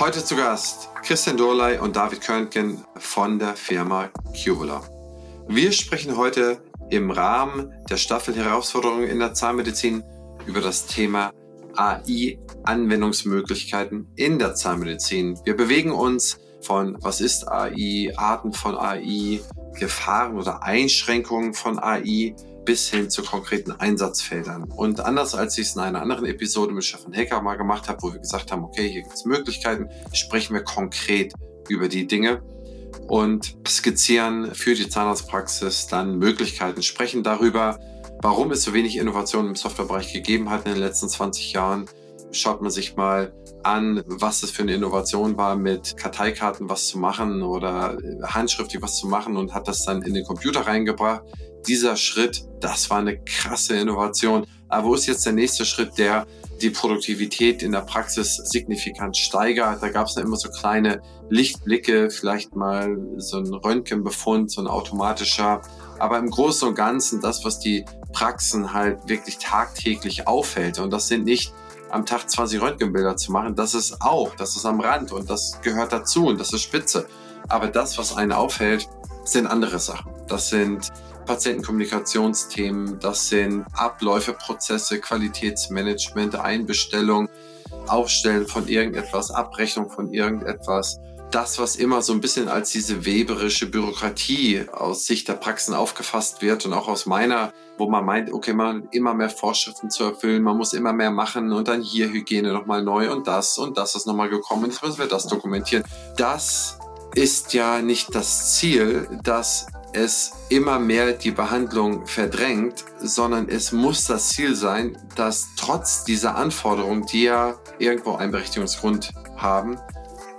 Heute zu Gast Christian Dorley und David Körnken von der Firma Cubular. Wir sprechen heute im Rahmen der Staffel Herausforderungen in der Zahnmedizin über das Thema AI-Anwendungsmöglichkeiten in der Zahnmedizin. Wir bewegen uns von was ist AI, Arten von AI, Gefahren oder Einschränkungen von AI bis hin zu konkreten Einsatzfeldern. Und anders als ich es in einer anderen Episode mit Stefan Hecker mal gemacht habe, wo wir gesagt haben, okay, hier gibt es Möglichkeiten, sprechen wir konkret über die Dinge und skizzieren für die Zahnarztpraxis dann Möglichkeiten, sprechen darüber, warum es so wenig Innovation im Softwarebereich gegeben hat in den letzten 20 Jahren. Schaut man sich mal an, was es für eine Innovation war, mit Karteikarten was zu machen oder handschriftlich was zu machen und hat das dann in den Computer reingebracht dieser Schritt, das war eine krasse Innovation. Aber wo ist jetzt der nächste Schritt, der die Produktivität in der Praxis signifikant steigert? Da gab es ja immer so kleine Lichtblicke, vielleicht mal so ein Röntgenbefund, so ein automatischer. Aber im Großen und Ganzen das, was die Praxen halt wirklich tagtäglich auffällt. Und das sind nicht am Tag 20 Röntgenbilder zu machen. Das ist auch, das ist am Rand und das gehört dazu und das ist spitze. Aber das, was einen aufhält, sind andere Sachen. Das sind Patientenkommunikationsthemen, das sind Abläufe, Prozesse, Qualitätsmanagement, Einbestellung, Aufstellen von irgendetwas, Abrechnung von irgendetwas. Das, was immer so ein bisschen als diese weberische Bürokratie aus Sicht der Praxen aufgefasst wird und auch aus meiner, wo man meint, okay, man hat immer mehr Vorschriften zu erfüllen, man muss immer mehr machen und dann hier Hygiene nochmal neu und das und das ist nochmal gekommen, jetzt müssen wir das dokumentieren. Das ist ja nicht das Ziel, dass es immer mehr die Behandlung verdrängt, sondern es muss das Ziel sein, dass trotz dieser Anforderungen, die ja irgendwo einen Berechtigungsgrund haben,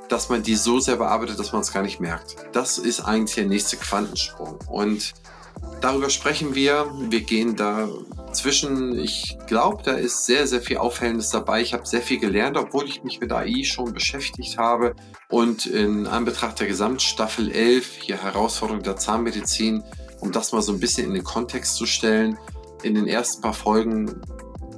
dass man die so sehr bearbeitet, dass man es gar nicht merkt. Das ist eigentlich der nächste Quantensprung. Und darüber sprechen wir. Wir gehen da zwischen, ich glaube, da ist sehr, sehr viel Aufhellendes dabei. Ich habe sehr viel gelernt, obwohl ich mich mit AI schon beschäftigt habe. Und in Anbetracht der Gesamtstaffel 11, hier Herausforderung der Zahnmedizin, um das mal so ein bisschen in den Kontext zu stellen, in den ersten paar Folgen,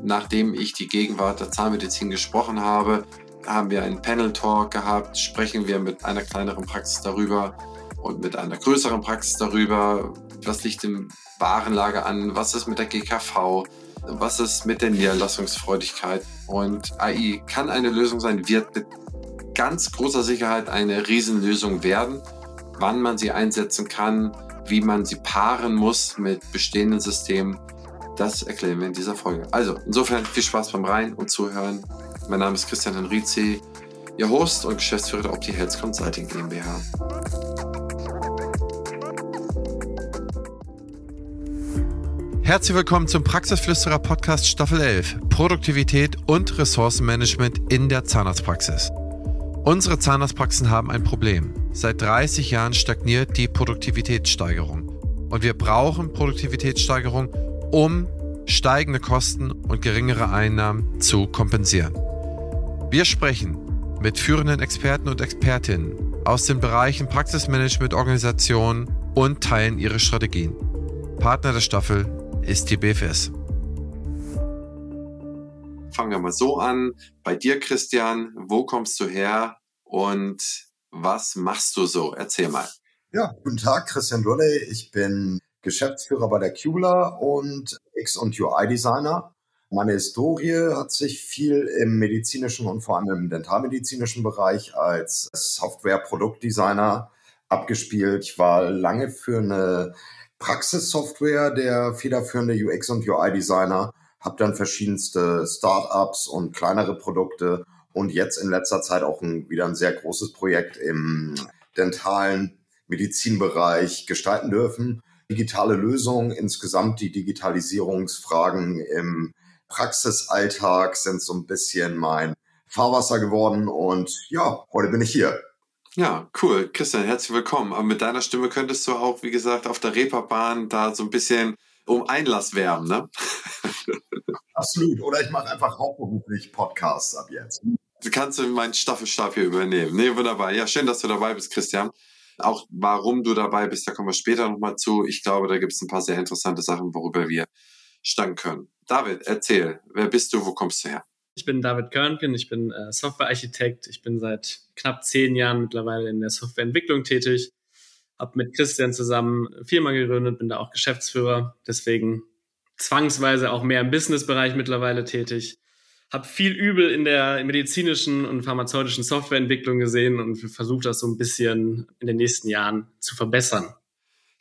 nachdem ich die Gegenwart der Zahnmedizin gesprochen habe, haben wir einen Panel-Talk gehabt, sprechen wir mit einer kleineren Praxis darüber und mit einer größeren Praxis darüber, was liegt im Warenlager an, was ist mit der GKV, was ist mit der Niederlassungsfreudigkeit. Und AI kann eine Lösung sein, wird mit ganz großer Sicherheit eine Riesenlösung werden. Wann man sie einsetzen kann, wie man sie paaren muss mit bestehenden Systemen, das erklären wir in dieser Folge. Also, insofern viel Spaß beim Rein und Zuhören. Mein Name ist Christian Henrizi, Ihr Host und Geschäftsführer der Opti Health Consulting GmbH. Herzlich willkommen zum Praxisflüsterer Podcast Staffel 11. Produktivität und Ressourcenmanagement in der Zahnarztpraxis. Unsere Zahnarztpraxen haben ein Problem. Seit 30 Jahren stagniert die Produktivitätssteigerung. Und wir brauchen Produktivitätssteigerung, um steigende Kosten und geringere Einnahmen zu kompensieren. Wir sprechen mit führenden Experten und Expertinnen aus den Bereichen Praxismanagement, Organisation und teilen ihre Strategien. Partner der Staffel ist die BFS. Fangen wir mal so an. Bei dir, Christian, wo kommst du her und was machst du so? Erzähl mal. Ja, guten Tag, Christian Durley. Ich bin Geschäftsführer bei der Cula und X- und UI-Designer. Meine Historie hat sich viel im medizinischen und vor allem im dentalmedizinischen Bereich als Software-Produktdesigner abgespielt. Ich war lange für eine Praxissoftware der federführende UX- und UI-Designer, habe dann verschiedenste Startups und kleinere Produkte und jetzt in letzter Zeit auch ein, wieder ein sehr großes Projekt im dentalen Medizinbereich gestalten dürfen. Digitale Lösungen, insgesamt die Digitalisierungsfragen im Praxisalltag sind so ein bisschen mein Fahrwasser geworden und ja, heute bin ich hier. Ja, cool. Christian, herzlich willkommen. Aber mit deiner Stimme könntest du auch, wie gesagt, auf der Reeperbahn da so ein bisschen um Einlass werben, ne? Absolut. Oder ich mache einfach hauptberuflich Podcasts ab jetzt. Du kannst meinen Staffelstab hier übernehmen. Nee, wunderbar. Ja, schön, dass du dabei bist, Christian. Auch warum du dabei bist, da kommen wir später nochmal zu. Ich glaube, da gibt es ein paar sehr interessante Sachen, worüber wir stangen können. David, erzähl, wer bist du, wo kommst du her? Ich bin David Körnken, ich bin äh, Softwarearchitekt. Ich bin seit knapp zehn Jahren mittlerweile in der Softwareentwicklung tätig. Habe mit Christian zusammen Firma gegründet, bin da auch Geschäftsführer. Deswegen zwangsweise auch mehr im Businessbereich mittlerweile tätig. Habe viel Übel in der medizinischen und pharmazeutischen Softwareentwicklung gesehen und versuche das so ein bisschen in den nächsten Jahren zu verbessern.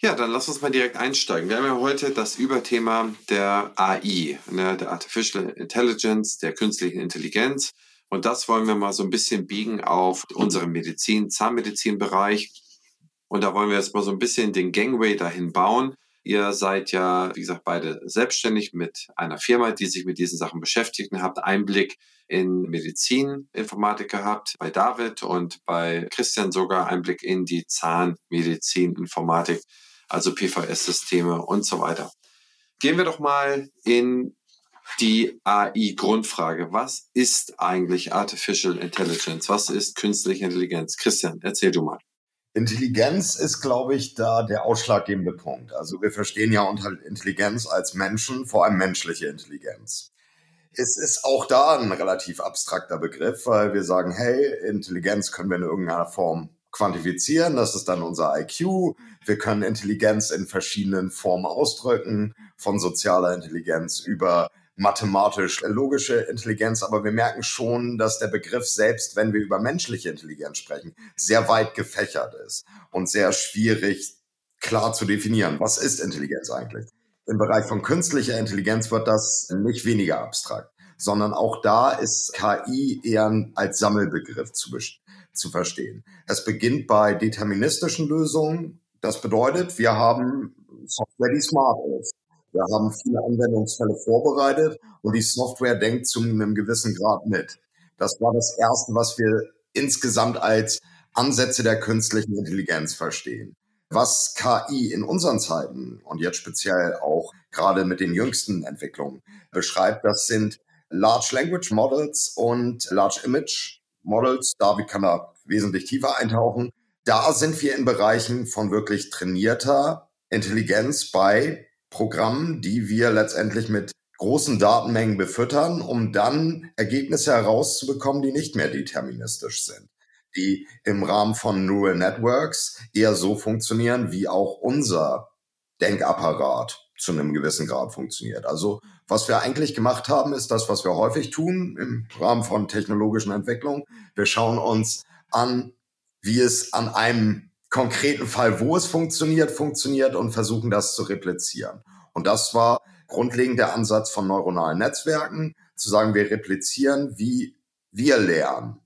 Ja, dann lass uns mal direkt einsteigen. Wir haben ja heute das Überthema der AI, ne, der Artificial Intelligence, der künstlichen Intelligenz. Und das wollen wir mal so ein bisschen biegen auf unseren Medizin, Zahnmedizinbereich. Und da wollen wir jetzt mal so ein bisschen den Gangway dahin bauen. Ihr seid ja, wie gesagt, beide selbstständig mit einer Firma, die sich mit diesen Sachen beschäftigt und habt Einblick in Medizininformatik gehabt, bei David und bei Christian sogar Einblick in die Zahnmedizininformatik also PVS-Systeme und so weiter. Gehen wir doch mal in die AI-Grundfrage. Was ist eigentlich Artificial Intelligence? Was ist künstliche Intelligenz? Christian, erzähl du mal. Intelligenz ist, glaube ich, da der ausschlaggebende Punkt. Also wir verstehen ja unter Intelligenz als Menschen, vor allem menschliche Intelligenz. Es ist auch da ein relativ abstrakter Begriff, weil wir sagen, hey, Intelligenz können wir in irgendeiner Form quantifizieren. Das ist dann unser IQ. Wir können Intelligenz in verschiedenen Formen ausdrücken, von sozialer Intelligenz über mathematisch-logische Intelligenz. Aber wir merken schon, dass der Begriff selbst, wenn wir über menschliche Intelligenz sprechen, sehr weit gefächert ist und sehr schwierig klar zu definieren. Was ist Intelligenz eigentlich? Im Bereich von künstlicher Intelligenz wird das nicht weniger abstrakt, sondern auch da ist KI eher als Sammelbegriff zu, zu verstehen. Es beginnt bei deterministischen Lösungen. Das bedeutet, wir haben Software, die smart ist. Wir haben viele Anwendungsfälle vorbereitet und die Software denkt zu einem gewissen Grad mit. Das war das Erste, was wir insgesamt als Ansätze der künstlichen Intelligenz verstehen. Was KI in unseren Zeiten und jetzt speziell auch gerade mit den jüngsten Entwicklungen beschreibt, das sind Large Language Models und Large Image Models. David kann da wesentlich tiefer eintauchen. Da sind wir in Bereichen von wirklich trainierter Intelligenz bei Programmen, die wir letztendlich mit großen Datenmengen befüttern, um dann Ergebnisse herauszubekommen, die nicht mehr deterministisch sind, die im Rahmen von Neural Networks eher so funktionieren, wie auch unser Denkapparat zu einem gewissen Grad funktioniert. Also was wir eigentlich gemacht haben, ist das, was wir häufig tun im Rahmen von technologischen Entwicklungen. Wir schauen uns an, wie es an einem konkreten Fall, wo es funktioniert, funktioniert und versuchen das zu replizieren. Und das war grundlegend der Ansatz von neuronalen Netzwerken, zu sagen, wir replizieren, wie wir lernen,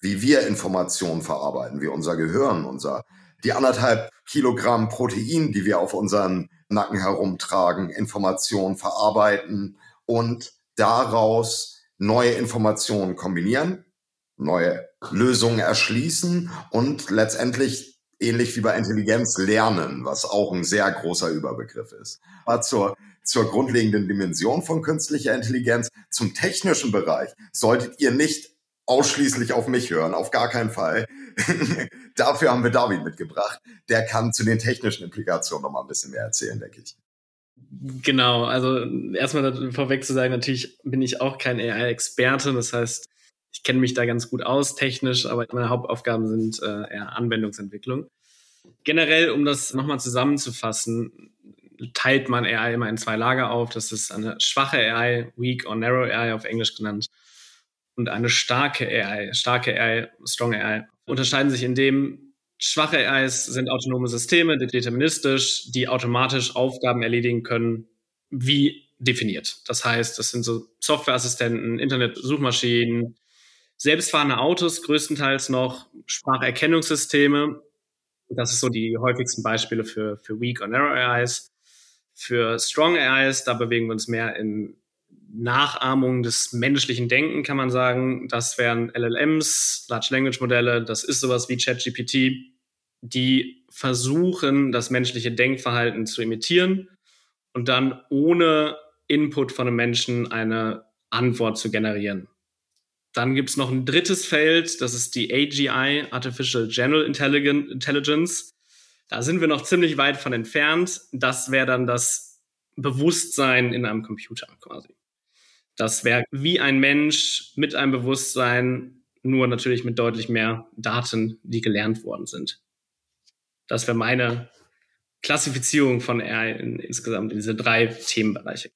wie wir Informationen verarbeiten, wie unser Gehirn, unser, die anderthalb Kilogramm Protein, die wir auf unseren Nacken herumtragen, Informationen verarbeiten und daraus neue Informationen kombinieren, neue Lösungen erschließen und letztendlich ähnlich wie bei Intelligenz lernen, was auch ein sehr großer Überbegriff ist. Aber zur, zur grundlegenden Dimension von künstlicher Intelligenz, zum technischen Bereich solltet ihr nicht ausschließlich auf mich hören, auf gar keinen Fall. Dafür haben wir David mitgebracht. Der kann zu den technischen Implikationen noch mal ein bisschen mehr erzählen, denke ich. Genau, also erstmal vorweg zu sagen, natürlich bin ich auch kein AI-Experte. Das heißt, ich kenne mich da ganz gut aus, technisch, aber meine Hauptaufgaben sind äh, eher Anwendungsentwicklung. Generell, um das nochmal zusammenzufassen, teilt man AI immer in zwei Lager auf. Das ist eine schwache AI, weak or narrow AI auf Englisch genannt, und eine starke AI, starke AI, strong AI, unterscheiden sich in dem, schwache AIs sind autonome Systeme, deterministisch, die automatisch Aufgaben erledigen können, wie definiert. Das heißt, das sind so Softwareassistenten, Internet-Suchmaschinen, selbstfahrende Autos größtenteils noch, Spracherkennungssysteme. Das ist so die häufigsten Beispiele für, für Weak or Narrow AIs. Für Strong AIs, da bewegen wir uns mehr in Nachahmung des menschlichen Denken, kann man sagen. Das wären LLMs, Large Language Modelle, das ist sowas wie ChatGPT, die versuchen, das menschliche Denkverhalten zu imitieren und dann ohne Input von einem Menschen eine Antwort zu generieren. Dann gibt es noch ein drittes Feld, das ist die AGI, Artificial General Intelligence. Da sind wir noch ziemlich weit von entfernt. Das wäre dann das Bewusstsein in einem Computer quasi. Das wäre wie ein Mensch mit einem Bewusstsein, nur natürlich mit deutlich mehr Daten, die gelernt worden sind. Das wäre meine Klassifizierung von AI in, insgesamt in diese drei Themenbereiche.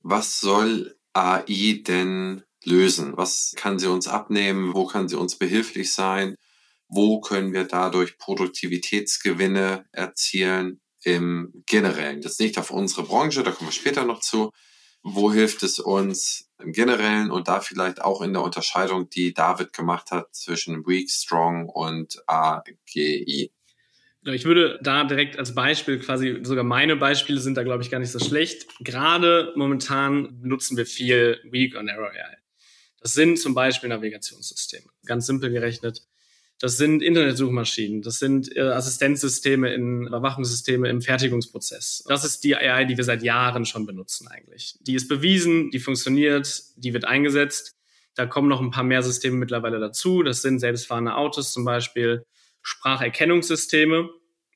Was soll AI denn lösen? Was kann sie uns abnehmen? Wo kann sie uns behilflich sein? Wo können wir dadurch Produktivitätsgewinne erzielen im Generellen? Das nicht auf unsere Branche, da kommen wir später noch zu. Wo hilft es uns im Generellen und da vielleicht auch in der Unterscheidung, die David gemacht hat zwischen Weak, Strong und AGI? Genau, ich würde da direkt als Beispiel quasi, sogar meine Beispiele sind da, glaube ich, gar nicht so schlecht. Gerade momentan nutzen wir viel Weak und Error AI. Das sind zum Beispiel Navigationssysteme. Ganz simpel gerechnet. Das sind Internetsuchmaschinen. Das sind äh, Assistenzsysteme in Überwachungssysteme im Fertigungsprozess. Das ist die AI, die wir seit Jahren schon benutzen eigentlich. Die ist bewiesen, die funktioniert, die wird eingesetzt. Da kommen noch ein paar mehr Systeme mittlerweile dazu. Das sind selbstfahrende Autos zum Beispiel, Spracherkennungssysteme.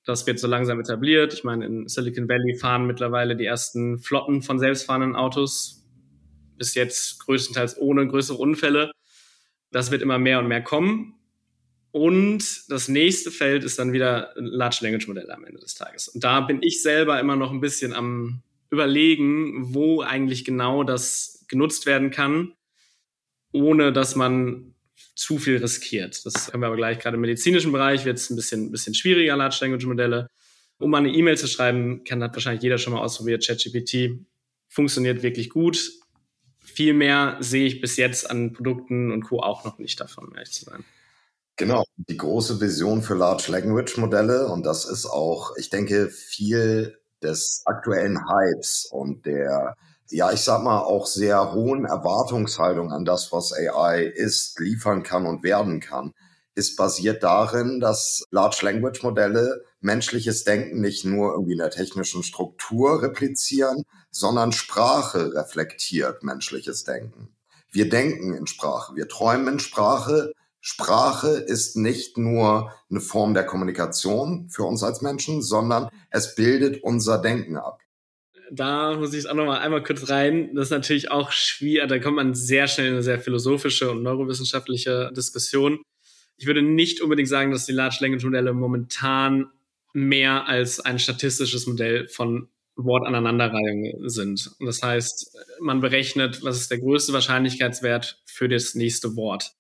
Das wird so langsam etabliert. Ich meine, in Silicon Valley fahren mittlerweile die ersten Flotten von selbstfahrenden Autos. Bis jetzt größtenteils ohne größere Unfälle. Das wird immer mehr und mehr kommen. Und das nächste Feld ist dann wieder Large Language Modelle am Ende des Tages. Und da bin ich selber immer noch ein bisschen am überlegen, wo eigentlich genau das genutzt werden kann, ohne dass man zu viel riskiert. Das haben wir aber gleich gerade im medizinischen Bereich wird es ein bisschen, bisschen schwieriger, Large Language Modelle. Um eine E-Mail zu schreiben, kann das wahrscheinlich jeder schon mal ausprobiert. ChatGPT funktioniert wirklich gut. Viel mehr sehe ich bis jetzt an Produkten und Co. auch noch nicht davon, ehrlich zu sein. Genau, die große Vision für Large Language Modelle und das ist auch, ich denke, viel des aktuellen Hypes und der ja, ich sag mal, auch sehr hohen Erwartungshaltung an das, was AI ist, liefern kann und werden kann, ist basiert darin, dass Large Language Modelle menschliches Denken nicht nur irgendwie in der technischen Struktur replizieren, sondern Sprache reflektiert menschliches Denken. Wir denken in Sprache, wir träumen in Sprache. Sprache ist nicht nur eine Form der Kommunikation für uns als Menschen, sondern es bildet unser Denken ab da muss ich auch noch mal einmal kurz rein. Das ist natürlich auch schwierig, da kommt man sehr schnell in eine sehr philosophische und neurowissenschaftliche Diskussion. Ich würde nicht unbedingt sagen, dass die Large Language Modelle momentan mehr als ein statistisches Modell von Wortaneinanderreihung sind. Das heißt, man berechnet, was ist der größte Wahrscheinlichkeitswert für das nächste Wort.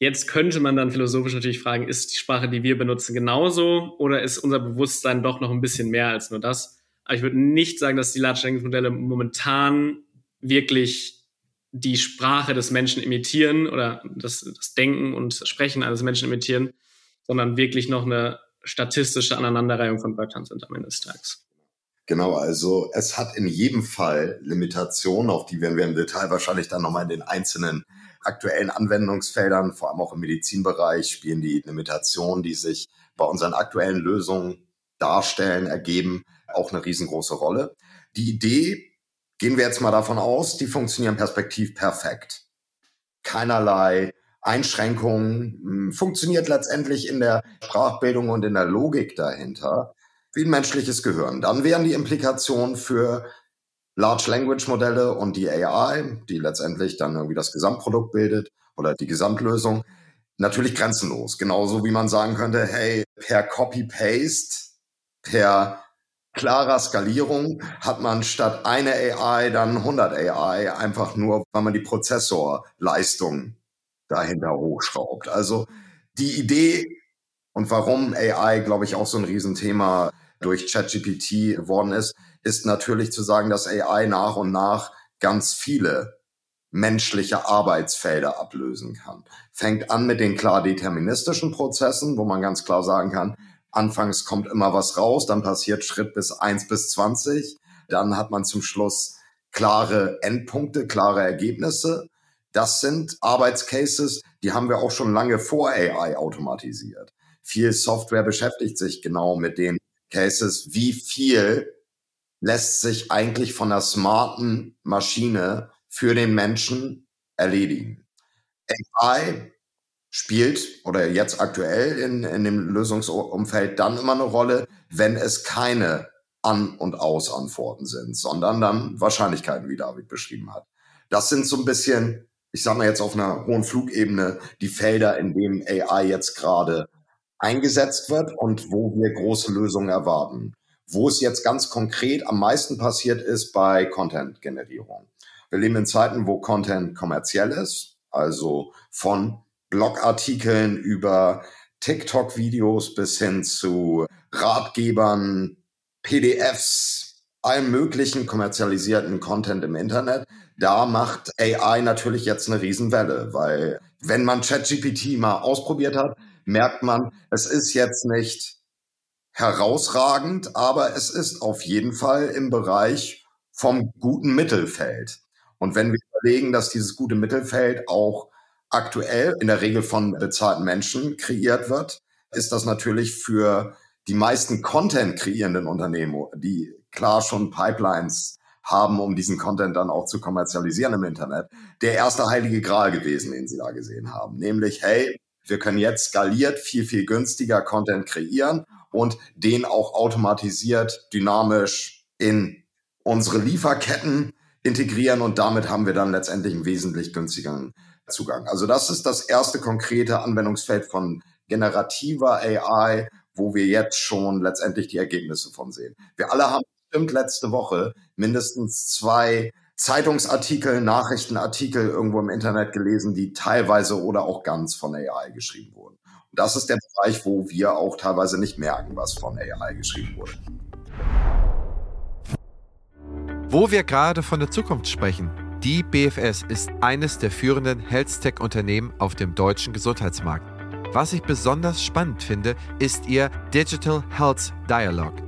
Jetzt könnte man dann philosophisch natürlich fragen, ist die Sprache, die wir benutzen, genauso oder ist unser Bewusstsein doch noch ein bisschen mehr als nur das? Aber ich würde nicht sagen, dass die Large Language Modelle momentan wirklich die Sprache des Menschen imitieren oder das, das Denken und Sprechen eines Menschen imitieren, sondern wirklich noch eine statistische Aneinanderreihung von Wörtern sind am Ende des Tages. Genau, also es hat in jedem Fall Limitationen, auf die werden wir im Detail wahrscheinlich dann nochmal in den einzelnen aktuellen Anwendungsfeldern, vor allem auch im Medizinbereich, spielen die Limitationen, die sich bei unseren aktuellen Lösungen darstellen, ergeben auch eine riesengroße Rolle. Die Idee, gehen wir jetzt mal davon aus, die funktionieren perspektiv perfekt. Keinerlei Einschränkungen, hm, funktioniert letztendlich in der Sprachbildung und in der Logik dahinter wie ein menschliches Gehirn. Dann wären die Implikationen für Large Language Modelle und die AI, die letztendlich dann irgendwie das Gesamtprodukt bildet oder die Gesamtlösung, natürlich grenzenlos. Genauso wie man sagen könnte, hey, per Copy-Paste, per klarer Skalierung hat man statt eine AI dann 100 AI, einfach nur, weil man die Prozessorleistung dahinter hochschraubt. Also die Idee und warum AI, glaube ich, auch so ein Riesenthema durch ChatGPT geworden ist, ist natürlich zu sagen, dass AI nach und nach ganz viele menschliche Arbeitsfelder ablösen kann. Fängt an mit den klar deterministischen Prozessen, wo man ganz klar sagen kann, Anfangs kommt immer was raus, dann passiert Schritt bis eins bis zwanzig, Dann hat man zum Schluss klare Endpunkte, klare Ergebnisse. Das sind Arbeitscases, die haben wir auch schon lange vor AI automatisiert. Viel Software beschäftigt sich genau mit den Cases, wie viel lässt sich eigentlich von einer smarten Maschine für den Menschen erledigen. AI spielt oder jetzt aktuell in, in dem Lösungsumfeld dann immer eine Rolle, wenn es keine An- und Aus-Antworten sind, sondern dann Wahrscheinlichkeiten, wie David beschrieben hat. Das sind so ein bisschen, ich sage mal jetzt auf einer hohen Flugebene, die Felder, in denen AI jetzt gerade eingesetzt wird und wo wir große Lösungen erwarten. Wo es jetzt ganz konkret am meisten passiert ist bei Content-Generierung. Wir leben in Zeiten, wo Content kommerziell ist, also von Blogartikeln über TikTok-Videos bis hin zu Ratgebern, PDFs, allem möglichen kommerzialisierten Content im Internet. Da macht AI natürlich jetzt eine Riesenwelle, weil wenn man ChatGPT mal ausprobiert hat, merkt man, es ist jetzt nicht herausragend, aber es ist auf jeden Fall im Bereich vom guten Mittelfeld. Und wenn wir überlegen, dass dieses gute Mittelfeld auch aktuell in der Regel von bezahlten Menschen kreiert wird, ist das natürlich für die meisten Content kreierenden Unternehmen, die klar schon Pipelines haben, um diesen Content dann auch zu kommerzialisieren im Internet, der erste heilige Gral gewesen, den sie da gesehen haben. Nämlich, hey, wir können jetzt skaliert viel, viel günstiger Content kreieren und den auch automatisiert, dynamisch in unsere Lieferketten integrieren und damit haben wir dann letztendlich einen wesentlich günstigeren Zugang. Also das ist das erste konkrete Anwendungsfeld von generativer AI, wo wir jetzt schon letztendlich die Ergebnisse von sehen. Wir alle haben bestimmt letzte Woche mindestens zwei Zeitungsartikel, Nachrichtenartikel irgendwo im Internet gelesen, die teilweise oder auch ganz von AI geschrieben wurden. Und das ist der Bereich, wo wir auch teilweise nicht merken, was von AI geschrieben wurde. Wo wir gerade von der Zukunft sprechen, die BFS ist eines der führenden Health-Tech-Unternehmen auf dem deutschen Gesundheitsmarkt. Was ich besonders spannend finde, ist ihr Digital Health Dialogue.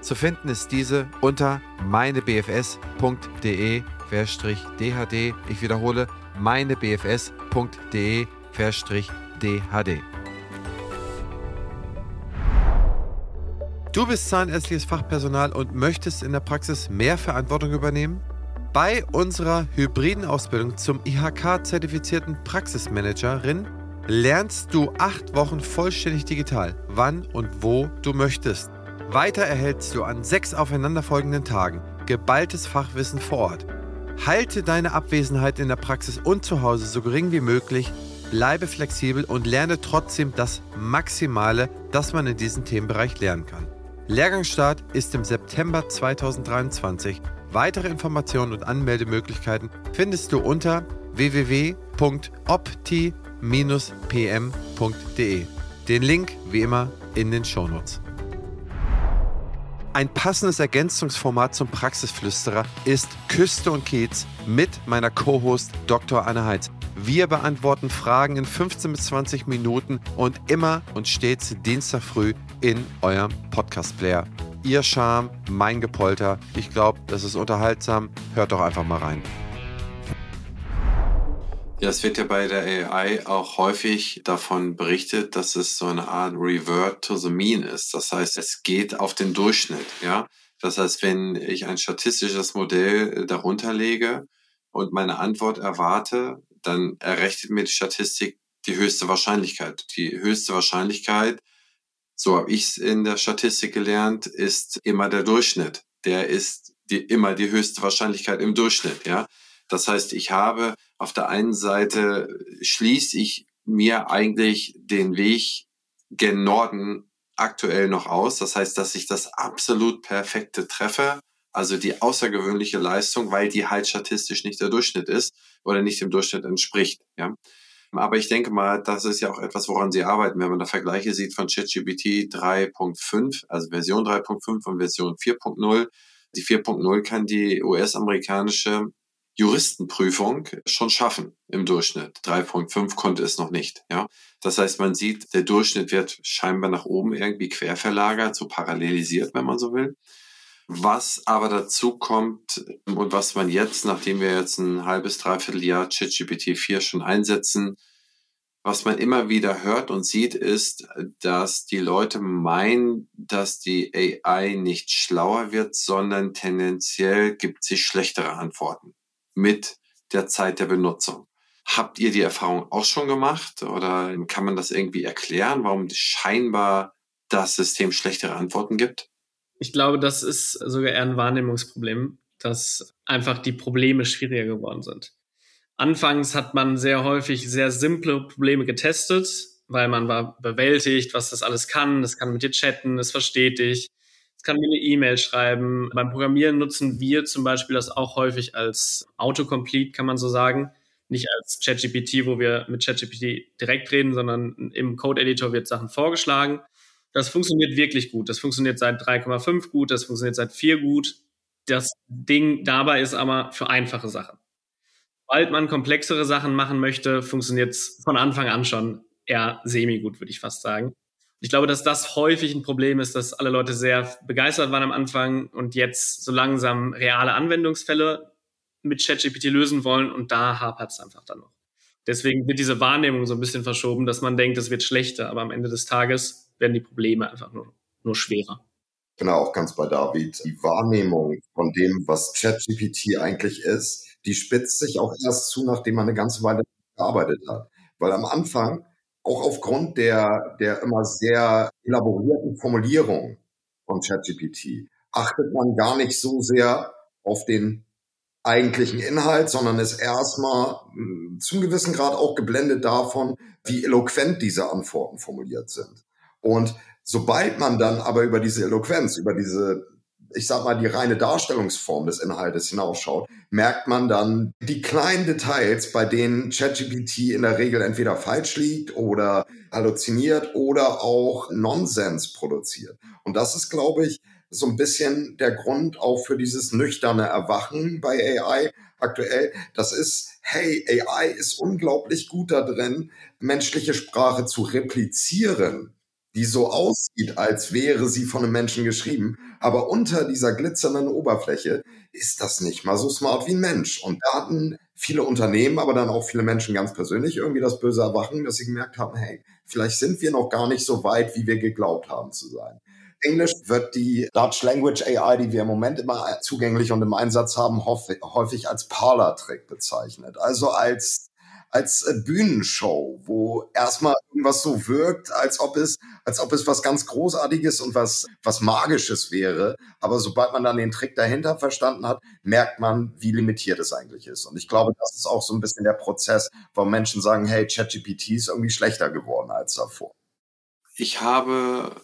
Zu finden ist diese unter meinebfs.de-dhd. Ich wiederhole, meinebfs.de-dhd. Du bist zahnärztliches Fachpersonal und möchtest in der Praxis mehr Verantwortung übernehmen? Bei unserer hybriden Ausbildung zum IHK-zertifizierten Praxismanagerin lernst du acht Wochen vollständig digital, wann und wo du möchtest. Weiter erhältst du an sechs aufeinanderfolgenden Tagen geballtes Fachwissen vor Ort. Halte deine Abwesenheit in der Praxis und zu Hause so gering wie möglich, bleibe flexibel und lerne trotzdem das Maximale, das man in diesem Themenbereich lernen kann. Lehrgangsstart ist im September 2023 Weitere Informationen und Anmeldemöglichkeiten findest du unter www.opti-pm.de. Den Link wie immer in den Shownotes. Ein passendes Ergänzungsformat zum Praxisflüsterer ist Küste und Kiez mit meiner Co-Host Dr. Anne Heitz. Wir beantworten Fragen in 15 bis 20 Minuten und immer und stets Dienstag früh in eurem Podcast-Player ihr Charme, mein Gepolter. Ich glaube, das ist unterhaltsam. Hört doch einfach mal rein. Ja, es wird ja bei der AI auch häufig davon berichtet, dass es so eine Art Revert to the Mean ist. Das heißt, es geht auf den Durchschnitt, ja. Das heißt, wenn ich ein statistisches Modell darunter lege und meine Antwort erwarte, dann errechnet mir die Statistik die höchste Wahrscheinlichkeit. Die höchste Wahrscheinlichkeit so habe ich es in der Statistik gelernt, ist immer der Durchschnitt. Der ist die, immer die höchste Wahrscheinlichkeit im Durchschnitt, ja. Das heißt, ich habe auf der einen Seite schließe ich mir eigentlich den Weg gen Norden aktuell noch aus. Das heißt, dass ich das absolut perfekte treffe, also die außergewöhnliche Leistung, weil die halt statistisch nicht der Durchschnitt ist oder nicht dem Durchschnitt entspricht, ja. Aber ich denke mal, das ist ja auch etwas, woran sie arbeiten. Wenn man da Vergleiche sieht von ChatGPT 3.5, also Version 3.5 und Version 4.0. Die 4.0 kann die US-amerikanische Juristenprüfung schon schaffen im Durchschnitt. 3.5 konnte es noch nicht. Ja, das heißt, man sieht, der Durchschnitt wird scheinbar nach oben irgendwie querverlagert, so parallelisiert, wenn man so will. Was aber dazu kommt und was man jetzt, nachdem wir jetzt ein halbes, dreiviertel Jahr ChatGPT 4 schon einsetzen, was man immer wieder hört und sieht, ist, dass die Leute meinen, dass die AI nicht schlauer wird, sondern tendenziell gibt sie schlechtere Antworten mit der Zeit der Benutzung. Habt ihr die Erfahrung auch schon gemacht oder kann man das irgendwie erklären, warum scheinbar das System schlechtere Antworten gibt? Ich glaube, das ist sogar eher ein Wahrnehmungsproblem, dass einfach die Probleme schwieriger geworden sind. Anfangs hat man sehr häufig sehr simple Probleme getestet, weil man war bewältigt, was das alles kann. Das kann mit dir chatten, das versteht dich, es kann mir eine E-Mail schreiben. Beim Programmieren nutzen wir zum Beispiel das auch häufig als Autocomplete, kann man so sagen. Nicht als ChatGPT, wo wir mit ChatGPT direkt reden, sondern im Code-Editor wird Sachen vorgeschlagen. Das funktioniert wirklich gut. Das funktioniert seit 3,5 gut, das funktioniert seit 4 gut. Das Ding dabei ist aber für einfache Sachen. Sobald man komplexere Sachen machen möchte, funktioniert es von Anfang an schon eher semi-gut, würde ich fast sagen. Ich glaube, dass das häufig ein Problem ist, dass alle Leute sehr begeistert waren am Anfang und jetzt so langsam reale Anwendungsfälle mit ChatGPT lösen wollen und da hapert es einfach dann noch. Deswegen wird diese Wahrnehmung so ein bisschen verschoben, dass man denkt, es wird schlechter, aber am Ende des Tages werden die Probleme einfach nur, nur schwerer. Ich bin auch ganz bei David. Die Wahrnehmung von dem, was ChatGPT eigentlich ist, die spitzt sich auch erst zu, nachdem man eine ganze Weile gearbeitet hat. Weil am Anfang, auch aufgrund der, der immer sehr elaborierten Formulierung von ChatGPT, achtet man gar nicht so sehr auf den eigentlichen Inhalt, sondern ist erstmal hm, zum gewissen Grad auch geblendet davon, wie eloquent diese Antworten formuliert sind. Und sobald man dann aber über diese Eloquenz, über diese ich sag mal, die reine Darstellungsform des Inhaltes hinausschaut, merkt man dann die kleinen Details, bei denen ChatGPT in der Regel entweder falsch liegt oder halluziniert oder auch Nonsens produziert. Und das ist, glaube ich, so ein bisschen der Grund auch für dieses nüchterne Erwachen bei AI aktuell. Das ist, hey, AI ist unglaublich gut da drin, menschliche Sprache zu replizieren die so aussieht, als wäre sie von einem Menschen geschrieben. Aber unter dieser glitzernden Oberfläche ist das nicht mal so smart wie ein Mensch. Und da hatten viele Unternehmen, aber dann auch viele Menschen ganz persönlich irgendwie das böse Erwachen, dass sie gemerkt haben, hey, vielleicht sind wir noch gar nicht so weit, wie wir geglaubt haben zu sein. Englisch wird die Dutch Language AI, die wir im Moment immer zugänglich und im Einsatz haben, häufig als Parler-Trick bezeichnet. Also als als äh, Bühnenshow, wo erstmal irgendwas so wirkt, als ob es, als ob es was ganz Großartiges und was, was Magisches wäre. Aber sobald man dann den Trick dahinter verstanden hat, merkt man, wie limitiert es eigentlich ist. Und ich glaube, das ist auch so ein bisschen der Prozess, wo Menschen sagen, hey, ChatGPT ist irgendwie schlechter geworden als davor. Ich habe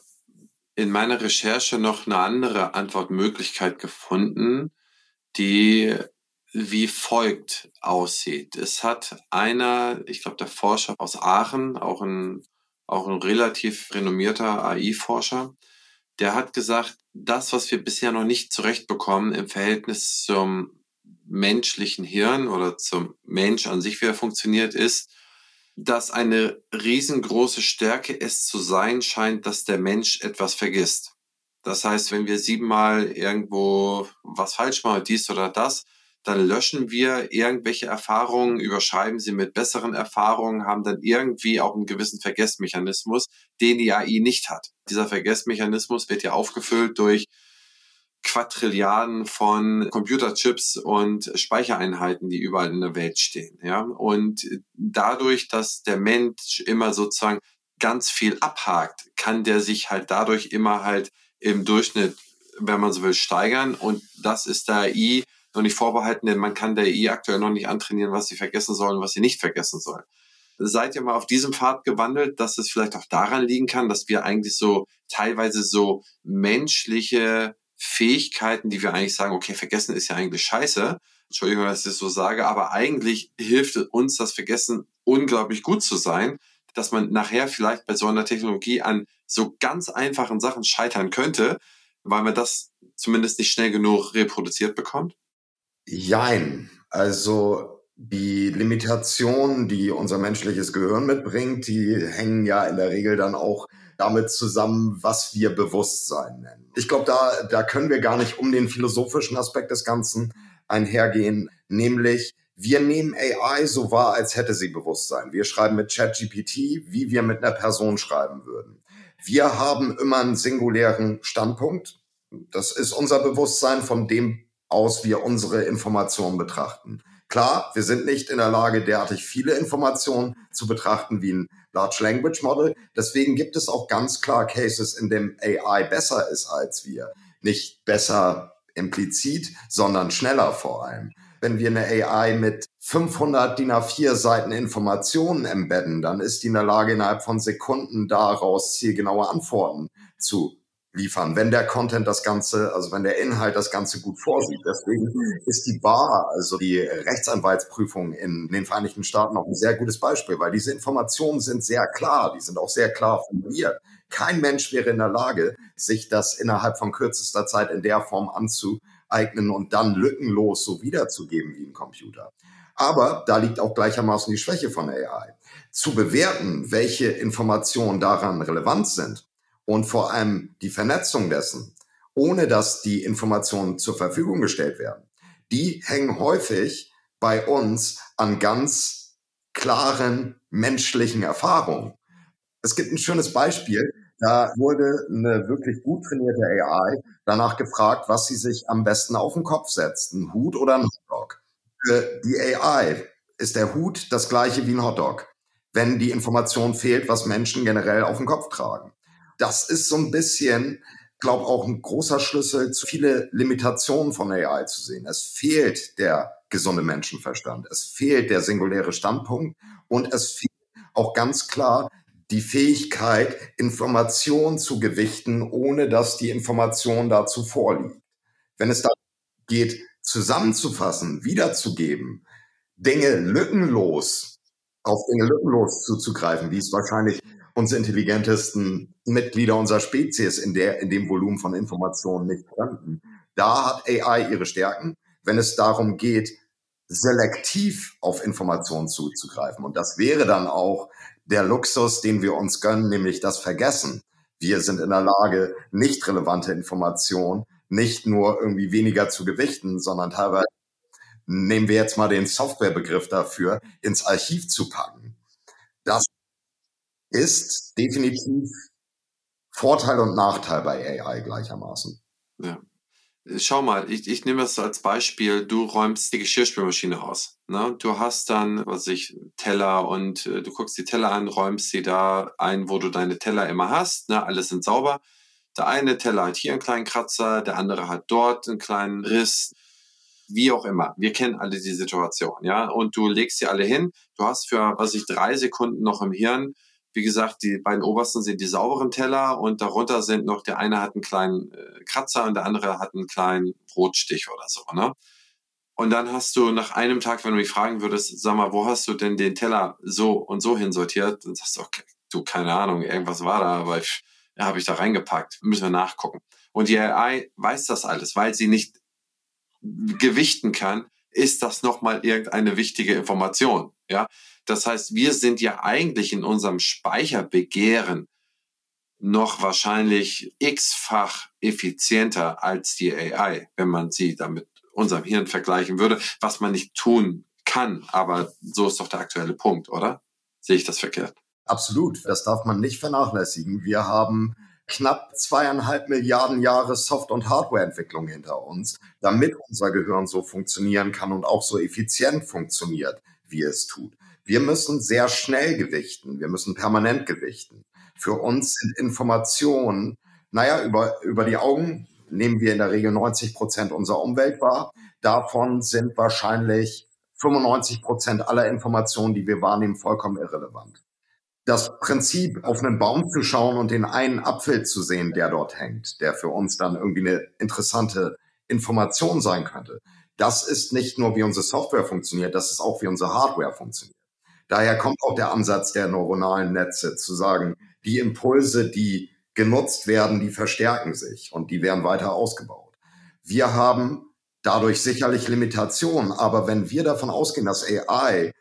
in meiner Recherche noch eine andere Antwortmöglichkeit gefunden, die wie folgt aussieht. Es hat einer, ich glaube, der Forscher aus Aachen, auch ein, auch ein relativ renommierter AI-Forscher, der hat gesagt, das, was wir bisher noch nicht zurechtbekommen im Verhältnis zum menschlichen Hirn oder zum Mensch an sich, wie er funktioniert, ist, dass eine riesengroße Stärke es zu sein scheint, dass der Mensch etwas vergisst. Das heißt, wenn wir siebenmal irgendwo was falsch machen, dies oder das, dann löschen wir irgendwelche Erfahrungen, überschreiben sie mit besseren Erfahrungen, haben dann irgendwie auch einen gewissen Vergessmechanismus, den die AI nicht hat. Dieser Vergessmechanismus wird ja aufgefüllt durch Quadrilliarden von Computerchips und Speichereinheiten, die überall in der Welt stehen. Ja? Und dadurch, dass der Mensch immer sozusagen ganz viel abhakt, kann der sich halt dadurch immer halt im Durchschnitt, wenn man so will, steigern. Und das ist der AI noch nicht vorbehalten, denn man kann der AI aktuell noch nicht antrainieren, was sie vergessen sollen, was sie nicht vergessen sollen. Seid ihr mal auf diesem Pfad gewandelt, dass es vielleicht auch daran liegen kann, dass wir eigentlich so teilweise so menschliche Fähigkeiten, die wir eigentlich sagen, okay, vergessen ist ja eigentlich scheiße. Entschuldigung, dass ich das so sage, aber eigentlich hilft uns das Vergessen unglaublich gut zu sein, dass man nachher vielleicht bei so einer Technologie an so ganz einfachen Sachen scheitern könnte, weil man das zumindest nicht schnell genug reproduziert bekommt? Jein. Also die Limitationen, die unser menschliches Gehirn mitbringt, die hängen ja in der Regel dann auch damit zusammen, was wir Bewusstsein nennen. Ich glaube, da, da können wir gar nicht um den philosophischen Aspekt des Ganzen einhergehen, nämlich Wir nehmen AI so wahr, als hätte sie Bewusstsein. Wir schreiben mit ChatGPT, wie wir mit einer Person schreiben würden. Wir haben immer einen singulären Standpunkt. Das ist unser Bewusstsein, von dem aus wir unsere Informationen betrachten. Klar, wir sind nicht in der Lage, derartig viele Informationen zu betrachten wie ein Large Language Model. Deswegen gibt es auch ganz klar Cases, in dem AI besser ist als wir. Nicht besser implizit, sondern schneller vor allem. Wenn wir eine AI mit 500 DIN A4 Seiten Informationen embedden, dann ist die in der Lage, innerhalb von Sekunden daraus zielgenaue Antworten zu liefern, wenn der Content das Ganze, also wenn der Inhalt das Ganze gut vorsieht. Deswegen ist die Bar, also die Rechtsanwaltsprüfung in den Vereinigten Staaten auch ein sehr gutes Beispiel, weil diese Informationen sind sehr klar, die sind auch sehr klar formuliert. Kein Mensch wäre in der Lage, sich das innerhalb von kürzester Zeit in der Form anzueignen und dann lückenlos so wiederzugeben wie ein Computer. Aber da liegt auch gleichermaßen die Schwäche von AI. Zu bewerten, welche Informationen daran relevant sind und vor allem die Vernetzung dessen, ohne dass die Informationen zur Verfügung gestellt werden, die hängen häufig bei uns an ganz klaren menschlichen Erfahrungen. Es gibt ein schönes Beispiel. Da wurde eine wirklich gut trainierte AI danach gefragt, was sie sich am besten auf den Kopf setzt, ein Hut oder ein Hotdog. Für die AI ist der Hut das gleiche wie ein Hotdog, wenn die Information fehlt, was Menschen generell auf dem Kopf tragen das ist so ein bisschen, glaube auch ein großer Schlüssel zu viele Limitationen von AI zu sehen. Es fehlt der gesunde Menschenverstand. Es fehlt der singuläre Standpunkt und es fehlt auch ganz klar die Fähigkeit, Informationen zu gewichten, ohne dass die Information dazu vorliegt. Wenn es da geht, zusammenzufassen, wiederzugeben, Dinge lückenlos, auf Dinge lückenlos zuzugreifen, wie es wahrscheinlich unsere intelligentesten Mitglieder unserer Spezies in der, in dem Volumen von Informationen nicht könnten. Da hat AI ihre Stärken, wenn es darum geht, selektiv auf Informationen zuzugreifen. Und das wäre dann auch der Luxus, den wir uns gönnen, nämlich das Vergessen. Wir sind in der Lage, nicht relevante Informationen nicht nur irgendwie weniger zu gewichten, sondern teilweise nehmen wir jetzt mal den Softwarebegriff dafür, ins Archiv zu packen. Das ist definitiv Vorteil und Nachteil bei AI gleichermaßen. Ja. Schau mal, ich, ich nehme das als Beispiel, du räumst die Geschirrspülmaschine raus. Ne? Du hast dann, was ich, Teller und äh, du guckst die Teller an, räumst sie da ein, wo du deine Teller immer hast. Ne? Alles sind sauber. Der eine Teller hat hier einen kleinen Kratzer, der andere hat dort einen kleinen Riss. Wie auch immer. Wir kennen alle die Situation, ja. Und du legst sie alle hin. Du hast für, was ich, drei Sekunden noch im Hirn wie gesagt, die beiden obersten sind die sauberen Teller und darunter sind noch, der eine hat einen kleinen äh, Kratzer und der andere hat einen kleinen Rotstich oder so, ne? Und dann hast du nach einem Tag, wenn du mich fragen würdest, sag mal, wo hast du denn den Teller so und so hinsortiert? Dann sagst du, okay, du, keine Ahnung, irgendwas war da, aber ich, ja, habe ich da reingepackt. Müssen wir nachgucken. Und die AI weiß das alles, weil sie nicht gewichten kann, ist das nochmal irgendeine wichtige Information. Ja, das heißt, wir sind ja eigentlich in unserem Speicherbegehren noch wahrscheinlich x-fach effizienter als die AI, wenn man sie damit unserem Hirn vergleichen würde, was man nicht tun kann. Aber so ist doch der aktuelle Punkt, oder? Sehe ich das verkehrt? Absolut. Das darf man nicht vernachlässigen. Wir haben knapp zweieinhalb Milliarden Jahre Soft- und Hardwareentwicklung hinter uns, damit unser Gehirn so funktionieren kann und auch so effizient funktioniert, wie es tut. Wir müssen sehr schnell gewichten. Wir müssen permanent gewichten. Für uns sind Informationen, naja, über, über die Augen nehmen wir in der Regel 90 Prozent unserer Umwelt wahr. Davon sind wahrscheinlich 95 Prozent aller Informationen, die wir wahrnehmen, vollkommen irrelevant. Das Prinzip, auf einen Baum zu schauen und den einen Apfel zu sehen, der dort hängt, der für uns dann irgendwie eine interessante Information sein könnte, das ist nicht nur, wie unsere Software funktioniert, das ist auch, wie unsere Hardware funktioniert. Daher kommt auch der Ansatz der neuronalen Netze, zu sagen, die Impulse, die genutzt werden, die verstärken sich und die werden weiter ausgebaut. Wir haben dadurch sicherlich Limitationen, aber wenn wir davon ausgehen, dass AI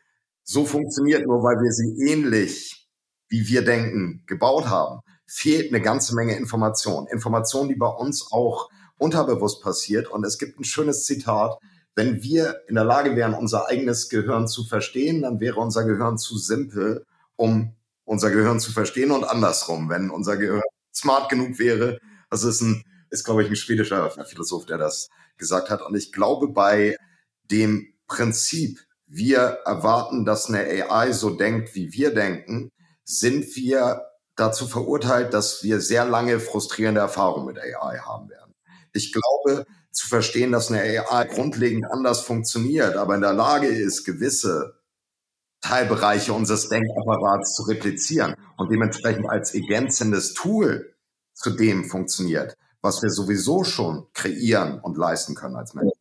so funktioniert, nur weil wir sie ähnlich, wie wir denken, gebaut haben, fehlt eine ganze Menge Information. Information, die bei uns auch unterbewusst passiert. Und es gibt ein schönes Zitat, wenn wir in der Lage wären, unser eigenes Gehirn zu verstehen, dann wäre unser Gehirn zu simpel, um unser Gehirn zu verstehen und andersrum, wenn unser Gehirn smart genug wäre. Das ist ein, ist glaube ich ein schwedischer Philosoph, der das gesagt hat. Und ich glaube bei dem Prinzip, wir erwarten, dass eine AI so denkt, wie wir denken, sind wir dazu verurteilt, dass wir sehr lange frustrierende Erfahrungen mit AI haben werden. Ich glaube, zu verstehen, dass eine AI grundlegend anders funktioniert, aber in der Lage ist, gewisse Teilbereiche unseres Denkapparats zu replizieren und dementsprechend als ergänzendes Tool zu dem funktioniert, was wir sowieso schon kreieren und leisten können als Menschen.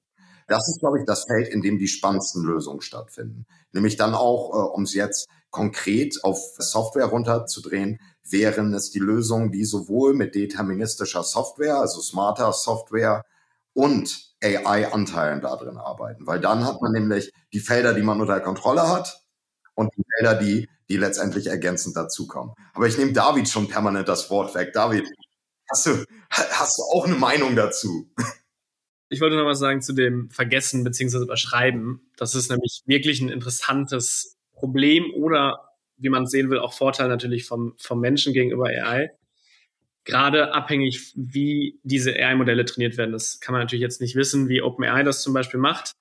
Das ist, glaube ich, das Feld, in dem die spannendsten Lösungen stattfinden. Nämlich dann auch, äh, um es jetzt konkret auf Software runterzudrehen, wären es die Lösungen, die sowohl mit deterministischer Software, also smarter Software und AI-Anteilen da drin arbeiten. Weil dann hat man nämlich die Felder, die man unter Kontrolle hat und die Felder, die, die letztendlich ergänzend dazukommen. Aber ich nehme David schon permanent das Wort weg. David, hast du, hast du auch eine Meinung dazu? Ich wollte noch was sagen zu dem Vergessen bzw. Überschreiben. Das ist nämlich wirklich ein interessantes Problem oder, wie man sehen will, auch Vorteil natürlich vom, vom Menschen gegenüber AI. Gerade abhängig, wie diese AI-Modelle trainiert werden. Das kann man natürlich jetzt nicht wissen, wie OpenAI das zum Beispiel macht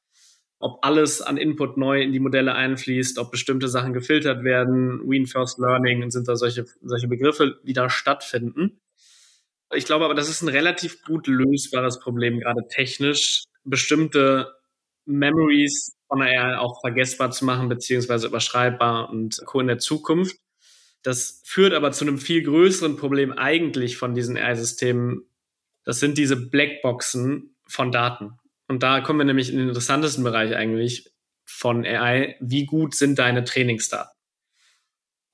ob alles an Input neu in die Modelle einfließt, ob bestimmte Sachen gefiltert werden, Reinforced Learning, sind da solche, solche Begriffe, die da stattfinden. Ich glaube aber, das ist ein relativ gut lösbares Problem, gerade technisch, bestimmte Memories von AI auch vergessbar zu machen, beziehungsweise überschreibbar und Co. in der Zukunft. Das führt aber zu einem viel größeren Problem eigentlich von diesen AI-Systemen. Das sind diese Blackboxen von Daten. Und da kommen wir nämlich in den interessantesten Bereich eigentlich von AI. Wie gut sind deine Trainingsdaten?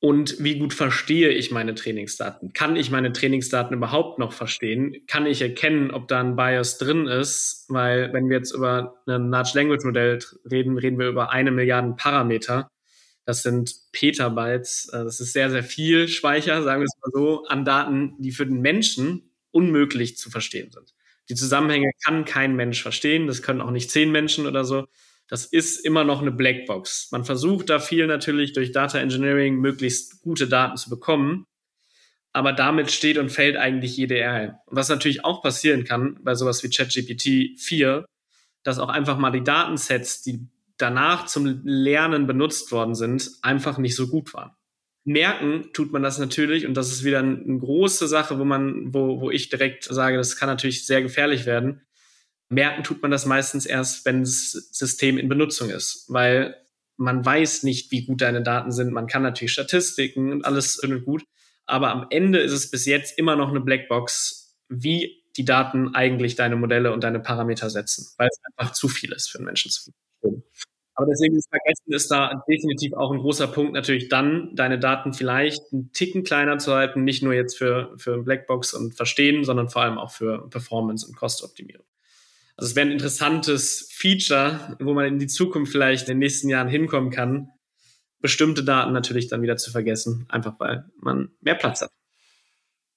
Und wie gut verstehe ich meine Trainingsdaten? Kann ich meine Trainingsdaten überhaupt noch verstehen? Kann ich erkennen, ob da ein Bias drin ist? Weil wenn wir jetzt über ein Large Language Modell reden, reden wir über eine Milliarde Parameter. Das sind Petabytes. Äh, das ist sehr, sehr viel Speicher, sagen wir es mal so, an Daten, die für den Menschen unmöglich zu verstehen sind. Die Zusammenhänge kann kein Mensch verstehen. Das können auch nicht zehn Menschen oder so. Das ist immer noch eine Blackbox. Man versucht da viel natürlich durch Data Engineering möglichst gute Daten zu bekommen. Aber damit steht und fällt eigentlich jede AI. Was natürlich auch passieren kann bei sowas wie ChatGPT 4, dass auch einfach mal die Datensets, die danach zum Lernen benutzt worden sind, einfach nicht so gut waren merken tut man das natürlich und das ist wieder eine große Sache, wo man, wo, wo ich direkt sage, das kann natürlich sehr gefährlich werden. Merken tut man das meistens erst, wenn das System in Benutzung ist, weil man weiß nicht, wie gut deine Daten sind. Man kann natürlich Statistiken und alles schön und gut, aber am Ende ist es bis jetzt immer noch eine Blackbox, wie die Daten eigentlich deine Modelle und deine Parameter setzen, weil es einfach zu viel ist für einen Menschen zu verstehen. Aber deswegen ist Vergessen ist da definitiv auch ein großer Punkt, natürlich dann deine Daten vielleicht einen Ticken kleiner zu halten, nicht nur jetzt für, für Blackbox und Verstehen, sondern vor allem auch für Performance und Kostoptimierung. Also es wäre ein interessantes Feature, wo man in die Zukunft vielleicht in den nächsten Jahren hinkommen kann, bestimmte Daten natürlich dann wieder zu vergessen, einfach weil man mehr Platz hat.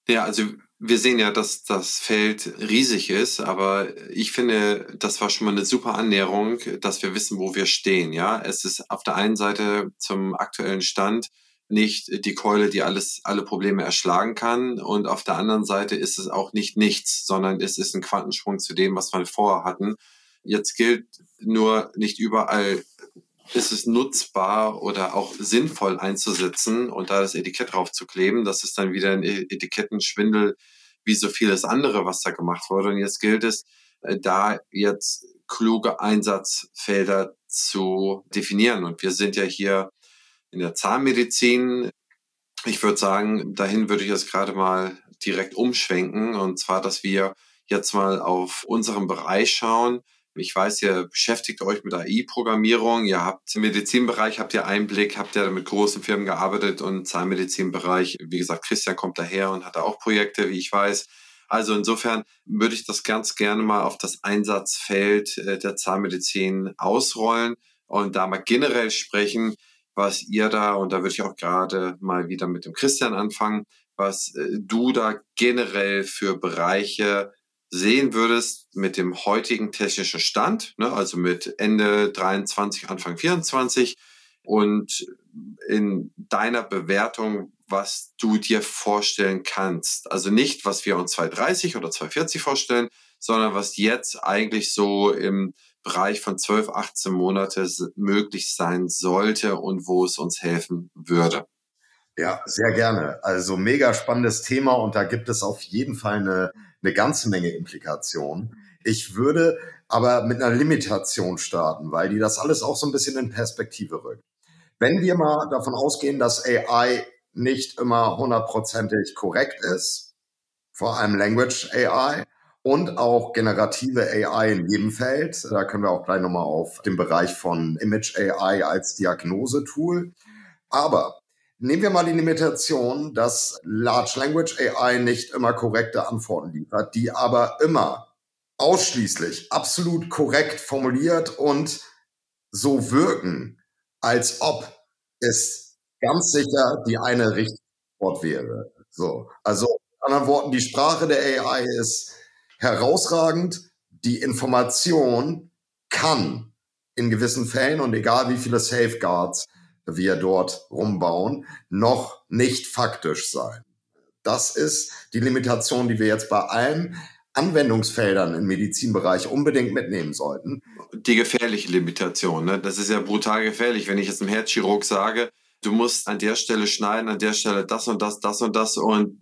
Ja, also wir sehen ja, dass das Feld riesig ist, aber ich finde, das war schon mal eine super Annäherung, dass wir wissen, wo wir stehen. Ja, es ist auf der einen Seite zum aktuellen Stand nicht die Keule, die alles, alle Probleme erschlagen kann. Und auf der anderen Seite ist es auch nicht nichts, sondern es ist ein Quantensprung zu dem, was wir vorher hatten. Jetzt gilt nur nicht überall ist es nutzbar oder auch sinnvoll einzusetzen und da das Etikett drauf zu kleben. Das ist dann wieder ein e-, Etikettenschwindel wie so vieles andere, was da gemacht wurde. Und jetzt gilt es, äh, da jetzt kluge Einsatzfelder zu definieren. Und wir sind ja hier in der Zahnmedizin. Ich würde sagen, dahin würde ich jetzt gerade mal direkt umschwenken. Und zwar, dass wir jetzt mal auf unseren Bereich schauen, ich weiß, ihr beschäftigt euch mit AI-Programmierung. Ihr habt im Medizinbereich, habt ihr Einblick, habt ihr mit großen Firmen gearbeitet und im Zahnmedizinbereich, wie gesagt, Christian kommt daher und hat da auch Projekte, wie ich weiß. Also insofern würde ich das ganz gerne mal auf das Einsatzfeld äh, der Zahnmedizin ausrollen und da mal generell sprechen, was ihr da, und da würde ich auch gerade mal wieder mit dem Christian anfangen, was äh, du da generell für Bereiche sehen würdest mit dem heutigen technischen Stand, ne, also mit Ende 23, Anfang 24 und in deiner Bewertung, was du dir vorstellen kannst. Also nicht, was wir uns 230 oder 240 vorstellen, sondern was jetzt eigentlich so im Bereich von 12, 18 Monate möglich sein sollte und wo es uns helfen würde. Ja, sehr gerne. Also mega spannendes Thema und da gibt es auf jeden Fall eine, eine ganze Menge Implikationen. Ich würde aber mit einer Limitation starten, weil die das alles auch so ein bisschen in Perspektive rückt. Wenn wir mal davon ausgehen, dass AI nicht immer hundertprozentig korrekt ist, vor allem Language AI und auch generative AI in jedem Feld, da können wir auch gleich nochmal auf den Bereich von Image AI als Diagnosetool. Aber Nehmen wir mal die Limitation, dass Large Language AI nicht immer korrekte Antworten liefert, die aber immer ausschließlich absolut korrekt formuliert und so wirken, als ob es ganz sicher die eine richtige Antwort wäre. So. Also, in anderen Worten, die Sprache der AI ist herausragend. Die Information kann in gewissen Fällen und egal wie viele Safeguards wir dort rumbauen, noch nicht faktisch sein. Das ist die Limitation, die wir jetzt bei allen Anwendungsfeldern im Medizinbereich unbedingt mitnehmen sollten. Die gefährliche Limitation, ne? das ist ja brutal gefährlich, wenn ich jetzt einem Herzchirurg sage, du musst an der Stelle schneiden, an der Stelle das und das, das und das und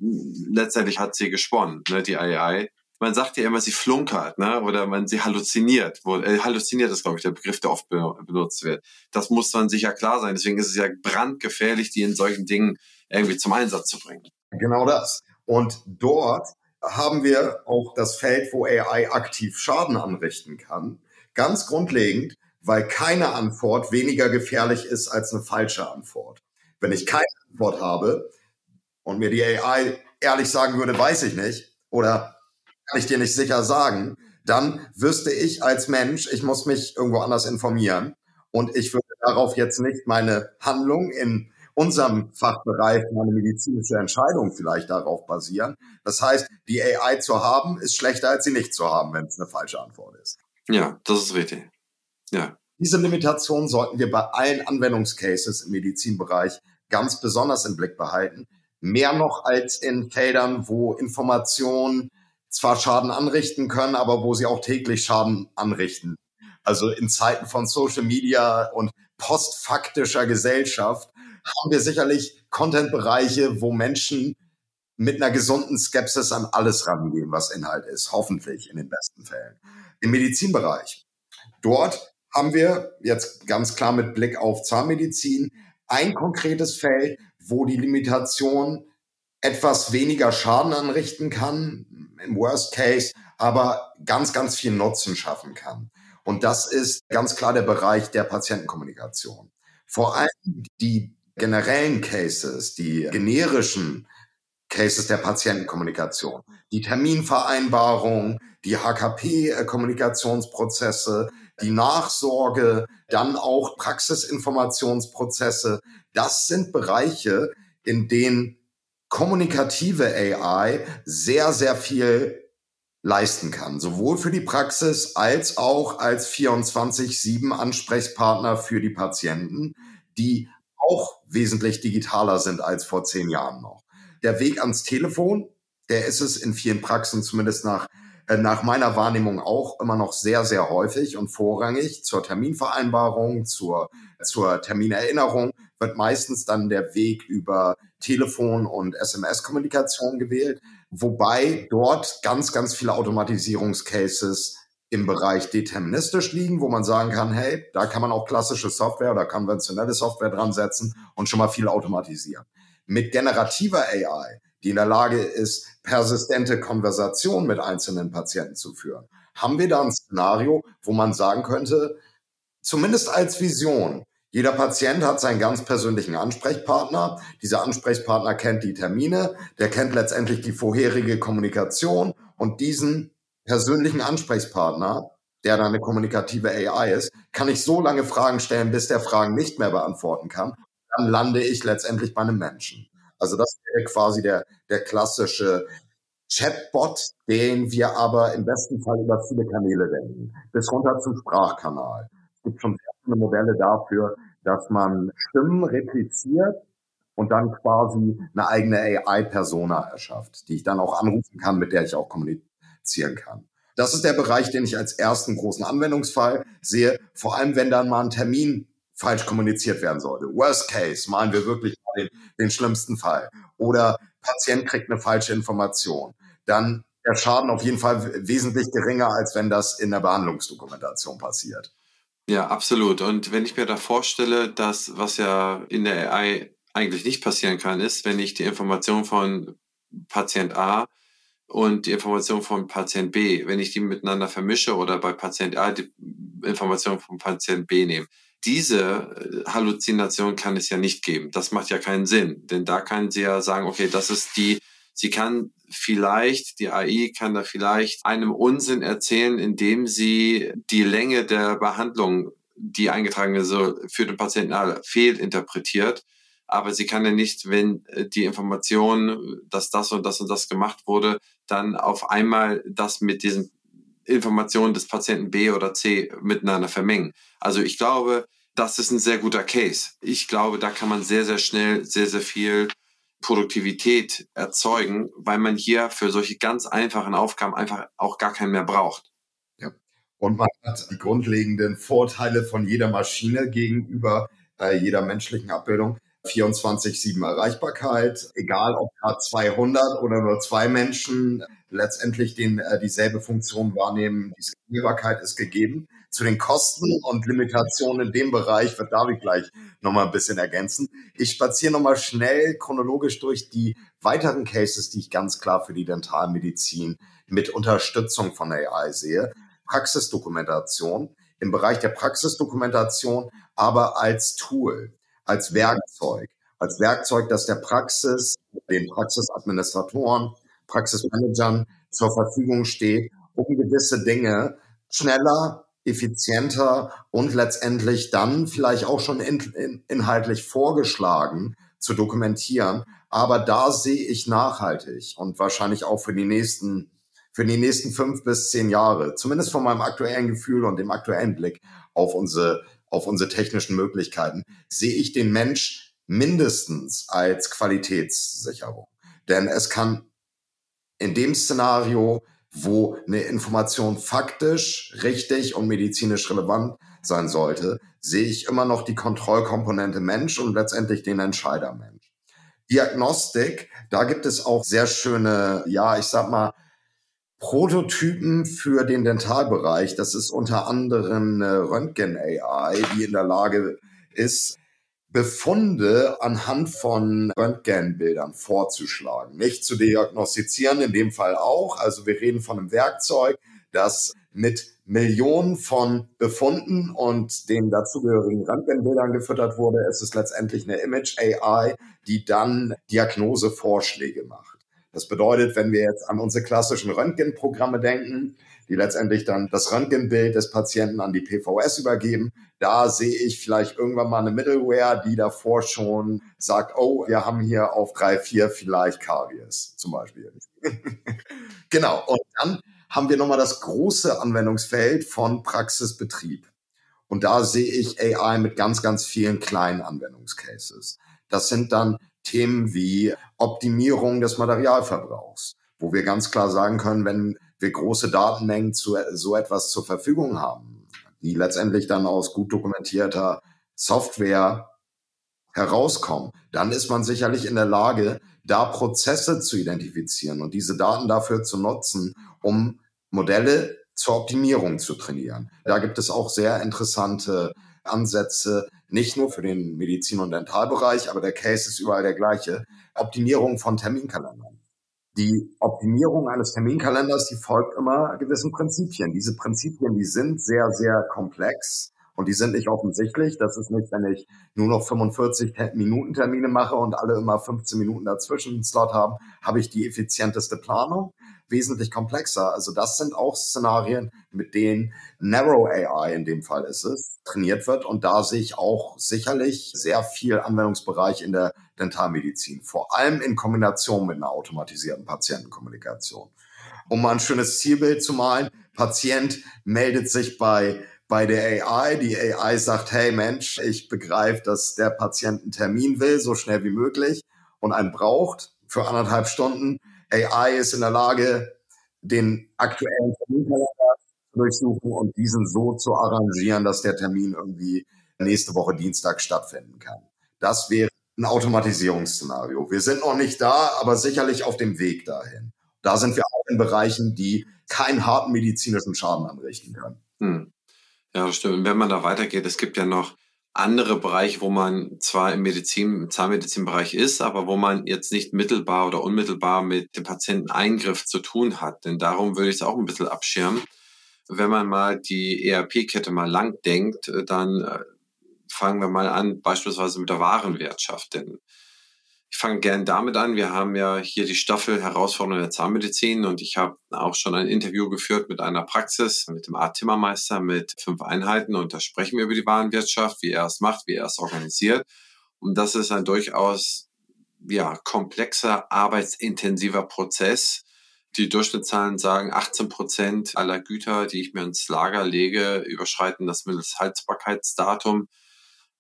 letztendlich hat sie gesponnen, ne, die AI man sagt ja immer, sie flunkert, ne? Oder man sie halluziniert. Wo, äh, halluziniert ist, glaube ich, der Begriff, der oft be benutzt wird. Das muss man sicher klar sein. Deswegen ist es ja brandgefährlich, die in solchen Dingen irgendwie zum Einsatz zu bringen. Genau das. Und dort haben wir auch das Feld, wo AI aktiv Schaden anrichten kann. Ganz grundlegend, weil keine Antwort weniger gefährlich ist als eine falsche Antwort. Wenn ich keine Antwort habe und mir die AI ehrlich sagen würde, weiß ich nicht, oder kann ich dir nicht sicher sagen, dann wüsste ich als Mensch, ich muss mich irgendwo anders informieren. Und ich würde darauf jetzt nicht meine Handlung in unserem Fachbereich, meine medizinische Entscheidung vielleicht darauf basieren. Das heißt, die AI zu haben, ist schlechter als sie nicht zu haben, wenn es eine falsche Antwort ist. Ja, das ist richtig. Ja. Diese Limitation sollten wir bei allen Anwendungscases im Medizinbereich ganz besonders im Blick behalten. Mehr noch als in Feldern, wo Informationen zwar Schaden anrichten können, aber wo sie auch täglich Schaden anrichten. Also in Zeiten von Social Media und postfaktischer Gesellschaft haben wir sicherlich Content-Bereiche, wo Menschen mit einer gesunden Skepsis an alles rangehen, was Inhalt ist. Hoffentlich in den besten Fällen. Im Medizinbereich. Dort haben wir jetzt ganz klar mit Blick auf Zahnmedizin ein konkretes Feld, wo die Limitation etwas weniger Schaden anrichten kann, im Worst Case, aber ganz, ganz viel Nutzen schaffen kann. Und das ist ganz klar der Bereich der Patientenkommunikation. Vor allem die generellen Cases, die generischen Cases der Patientenkommunikation, die Terminvereinbarung, die HKP-Kommunikationsprozesse, die Nachsorge, dann auch Praxisinformationsprozesse. Das sind Bereiche, in denen kommunikative AI sehr, sehr viel leisten kann, sowohl für die Praxis als auch als 24-7 Ansprechpartner für die Patienten, die auch wesentlich digitaler sind als vor zehn Jahren noch. Der Weg ans Telefon, der ist es in vielen Praxen zumindest nach, äh, nach meiner Wahrnehmung auch immer noch sehr, sehr häufig und vorrangig zur Terminvereinbarung, zur, zur Terminerinnerung wird meistens dann der Weg über Telefon- und SMS-Kommunikation gewählt, wobei dort ganz, ganz viele Automatisierungscases im Bereich deterministisch liegen, wo man sagen kann, hey, da kann man auch klassische Software oder konventionelle Software dran setzen und schon mal viel automatisieren. Mit generativer AI, die in der Lage ist, persistente Konversationen mit einzelnen Patienten zu führen, haben wir da ein Szenario, wo man sagen könnte, zumindest als Vision, jeder Patient hat seinen ganz persönlichen Ansprechpartner. Dieser Ansprechpartner kennt die Termine, der kennt letztendlich die vorherige Kommunikation und diesen persönlichen Ansprechpartner, der dann eine kommunikative AI ist, kann ich so lange Fragen stellen, bis der Fragen nicht mehr beantworten kann. Dann lande ich letztendlich bei einem Menschen. Also das wäre quasi der, der klassische Chatbot, den wir aber im besten Fall über viele Kanäle denken, bis runter zum Sprachkanal. Es gibt schon viele Modelle dafür, dass man Stimmen repliziert und dann quasi eine eigene AI-Persona erschafft, die ich dann auch anrufen kann, mit der ich auch kommunizieren kann. Das ist der Bereich, den ich als ersten großen Anwendungsfall sehe, vor allem wenn dann mal ein Termin falsch kommuniziert werden sollte. Worst case, malen wir wirklich den, den schlimmsten Fall. Oder Patient kriegt eine falsche Information. Dann der Schaden auf jeden Fall wesentlich geringer, als wenn das in der Behandlungsdokumentation passiert. Ja, absolut. Und wenn ich mir da vorstelle, dass was ja in der AI eigentlich nicht passieren kann, ist, wenn ich die Information von Patient A und die Information von Patient B, wenn ich die miteinander vermische oder bei Patient A die Information von Patient B nehme. Diese äh, Halluzination kann es ja nicht geben. Das macht ja keinen Sinn, denn da kann sie ja sagen, okay, das ist die, sie kann vielleicht, die AI kann da vielleicht einem Unsinn erzählen, indem sie die Länge der Behandlung, die eingetragen ist, für den Patienten fehlinterpretiert aber sie kann ja nicht, wenn äh, die Information, dass das und das und das gemacht wurde, dann auf einmal das mit diesen Informationen des Patienten B oder C miteinander vermengen. Also ich glaube, das ist ein sehr guter Case. Ich glaube, da kann man sehr, sehr schnell sehr, sehr viel Produktivität erzeugen, weil man hier für solche ganz einfachen Aufgaben einfach auch gar keinen mehr braucht. Ja. Und man hat die grundlegenden Vorteile von jeder Maschine gegenüber äh, jeder menschlichen Abbildung. 24-7 Erreichbarkeit, egal ob da 200 oder nur zwei Menschen letztendlich den, äh, dieselbe Funktion wahrnehmen. Die Skalierbarkeit ist gegeben. Zu den Kosten und Limitationen in dem Bereich wird David gleich nochmal ein bisschen ergänzen. Ich spaziere nochmal schnell chronologisch durch die weiteren Cases, die ich ganz klar für die Dentalmedizin mit Unterstützung von AI sehe. Praxisdokumentation. Im Bereich der Praxisdokumentation aber als Tool als Werkzeug, als Werkzeug, das der Praxis, den Praxisadministratoren, Praxismanagern zur Verfügung steht, um gewisse Dinge schneller, effizienter und letztendlich dann vielleicht auch schon in, in, inhaltlich vorgeschlagen zu dokumentieren. Aber da sehe ich nachhaltig und wahrscheinlich auch für die nächsten für die nächsten fünf bis zehn Jahre, zumindest von meinem aktuellen Gefühl und dem aktuellen Blick auf unsere auf unsere technischen Möglichkeiten, sehe ich den Mensch mindestens als Qualitätssicherung. Denn es kann in dem Szenario, wo eine Information faktisch richtig und medizinisch relevant sein sollte, sehe ich immer noch die Kontrollkomponente Mensch und letztendlich den Entscheider Mensch. Diagnostik, da gibt es auch sehr schöne, ja, ich sag mal, Prototypen für den Dentalbereich. Das ist unter anderem eine Röntgen-AI, die in der Lage ist, Befunde anhand von Röntgenbildern vorzuschlagen, nicht zu diagnostizieren, in dem Fall auch. Also wir reden von einem Werkzeug, das mit Millionen von Befunden und den dazugehörigen Röntgenbildern gefüttert wurde. Es ist letztendlich eine Image AI, die dann Diagnosevorschläge macht. Das bedeutet, wenn wir jetzt an unsere klassischen Röntgenprogramme denken, die letztendlich dann das Röntgenbild des Patienten an die PVS übergeben. Da sehe ich vielleicht irgendwann mal eine Middleware, die davor schon sagt, oh, wir haben hier auf drei, vier vielleicht Karies zum Beispiel. genau. Und dann haben wir nochmal das große Anwendungsfeld von Praxisbetrieb. Und da sehe ich AI mit ganz, ganz vielen kleinen Anwendungscases. Das sind dann Themen wie Optimierung des Materialverbrauchs, wo wir ganz klar sagen können, wenn wir große Datenmengen zu so etwas zur Verfügung haben, die letztendlich dann aus gut dokumentierter Software herauskommen, dann ist man sicherlich in der Lage, da Prozesse zu identifizieren und diese Daten dafür zu nutzen, um Modelle zur Optimierung zu trainieren. Da gibt es auch sehr interessante Ansätze, nicht nur für den Medizin- und Dentalbereich, aber der Case ist überall der gleiche. Optimierung von Terminkalendern. Die Optimierung eines Terminkalenders, die folgt immer gewissen Prinzipien. Diese Prinzipien, die sind sehr, sehr komplex und die sind nicht offensichtlich. Das ist nicht, wenn ich nur noch 45 Minuten Termine mache und alle immer 15 Minuten dazwischen einen Slot haben, habe ich die effizienteste Planung, wesentlich komplexer. Also das sind auch Szenarien, mit denen Narrow AI in dem Fall ist es, trainiert wird. Und da sehe ich auch sicherlich sehr viel Anwendungsbereich in der Dentalmedizin, vor allem in Kombination mit einer automatisierten Patientenkommunikation. Um mal ein schönes Zielbild zu malen, Patient meldet sich bei bei der AI. Die AI sagt, hey Mensch, ich begreife, dass der Patient einen Termin will, so schnell wie möglich und einen braucht für anderthalb Stunden. AI ist in der Lage, den aktuellen Terminkalender zu durchsuchen und diesen so zu arrangieren, dass der Termin irgendwie nächste Woche Dienstag stattfinden kann. Das wäre ein Automatisierungsszenario. Wir sind noch nicht da, aber sicherlich auf dem Weg dahin. Da sind wir auch in Bereichen, die keinen harten medizinischen Schaden anrichten können. Hm. Ja, stimmt. Und wenn man da weitergeht, es gibt ja noch andere Bereiche, wo man zwar im Medizin, im Zahnmedizinbereich ist, aber wo man jetzt nicht mittelbar oder unmittelbar mit dem Patienten Eingriff zu tun hat. Denn darum würde ich es auch ein bisschen abschirmen. Wenn man mal die ERP-Kette mal lang denkt, äh, dann äh, fangen wir mal an, beispielsweise mit der Warenwirtschaft. Denn ich fange gern damit an. Wir haben ja hier die Staffel Herausforderungen der Zahnmedizin und ich habe auch schon ein Interview geführt mit einer Praxis, mit dem Art Timmermeister mit fünf Einheiten und da sprechen wir über die Warenwirtschaft, wie er es macht, wie er es organisiert. Und das ist ein durchaus ja, komplexer, arbeitsintensiver Prozess. Die Durchschnittszahlen sagen, 18 Prozent aller Güter, die ich mir ins Lager lege, überschreiten das Mindesthaltbarkeitsdatum.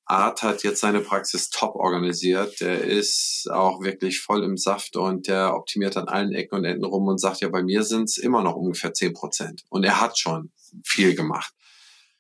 Art hat jetzt seine Praxis top organisiert. Der ist auch wirklich voll im Saft und der optimiert an allen Ecken und Enden rum und sagt, ja, bei mir sind es immer noch ungefähr zehn Prozent. Und er hat schon viel gemacht.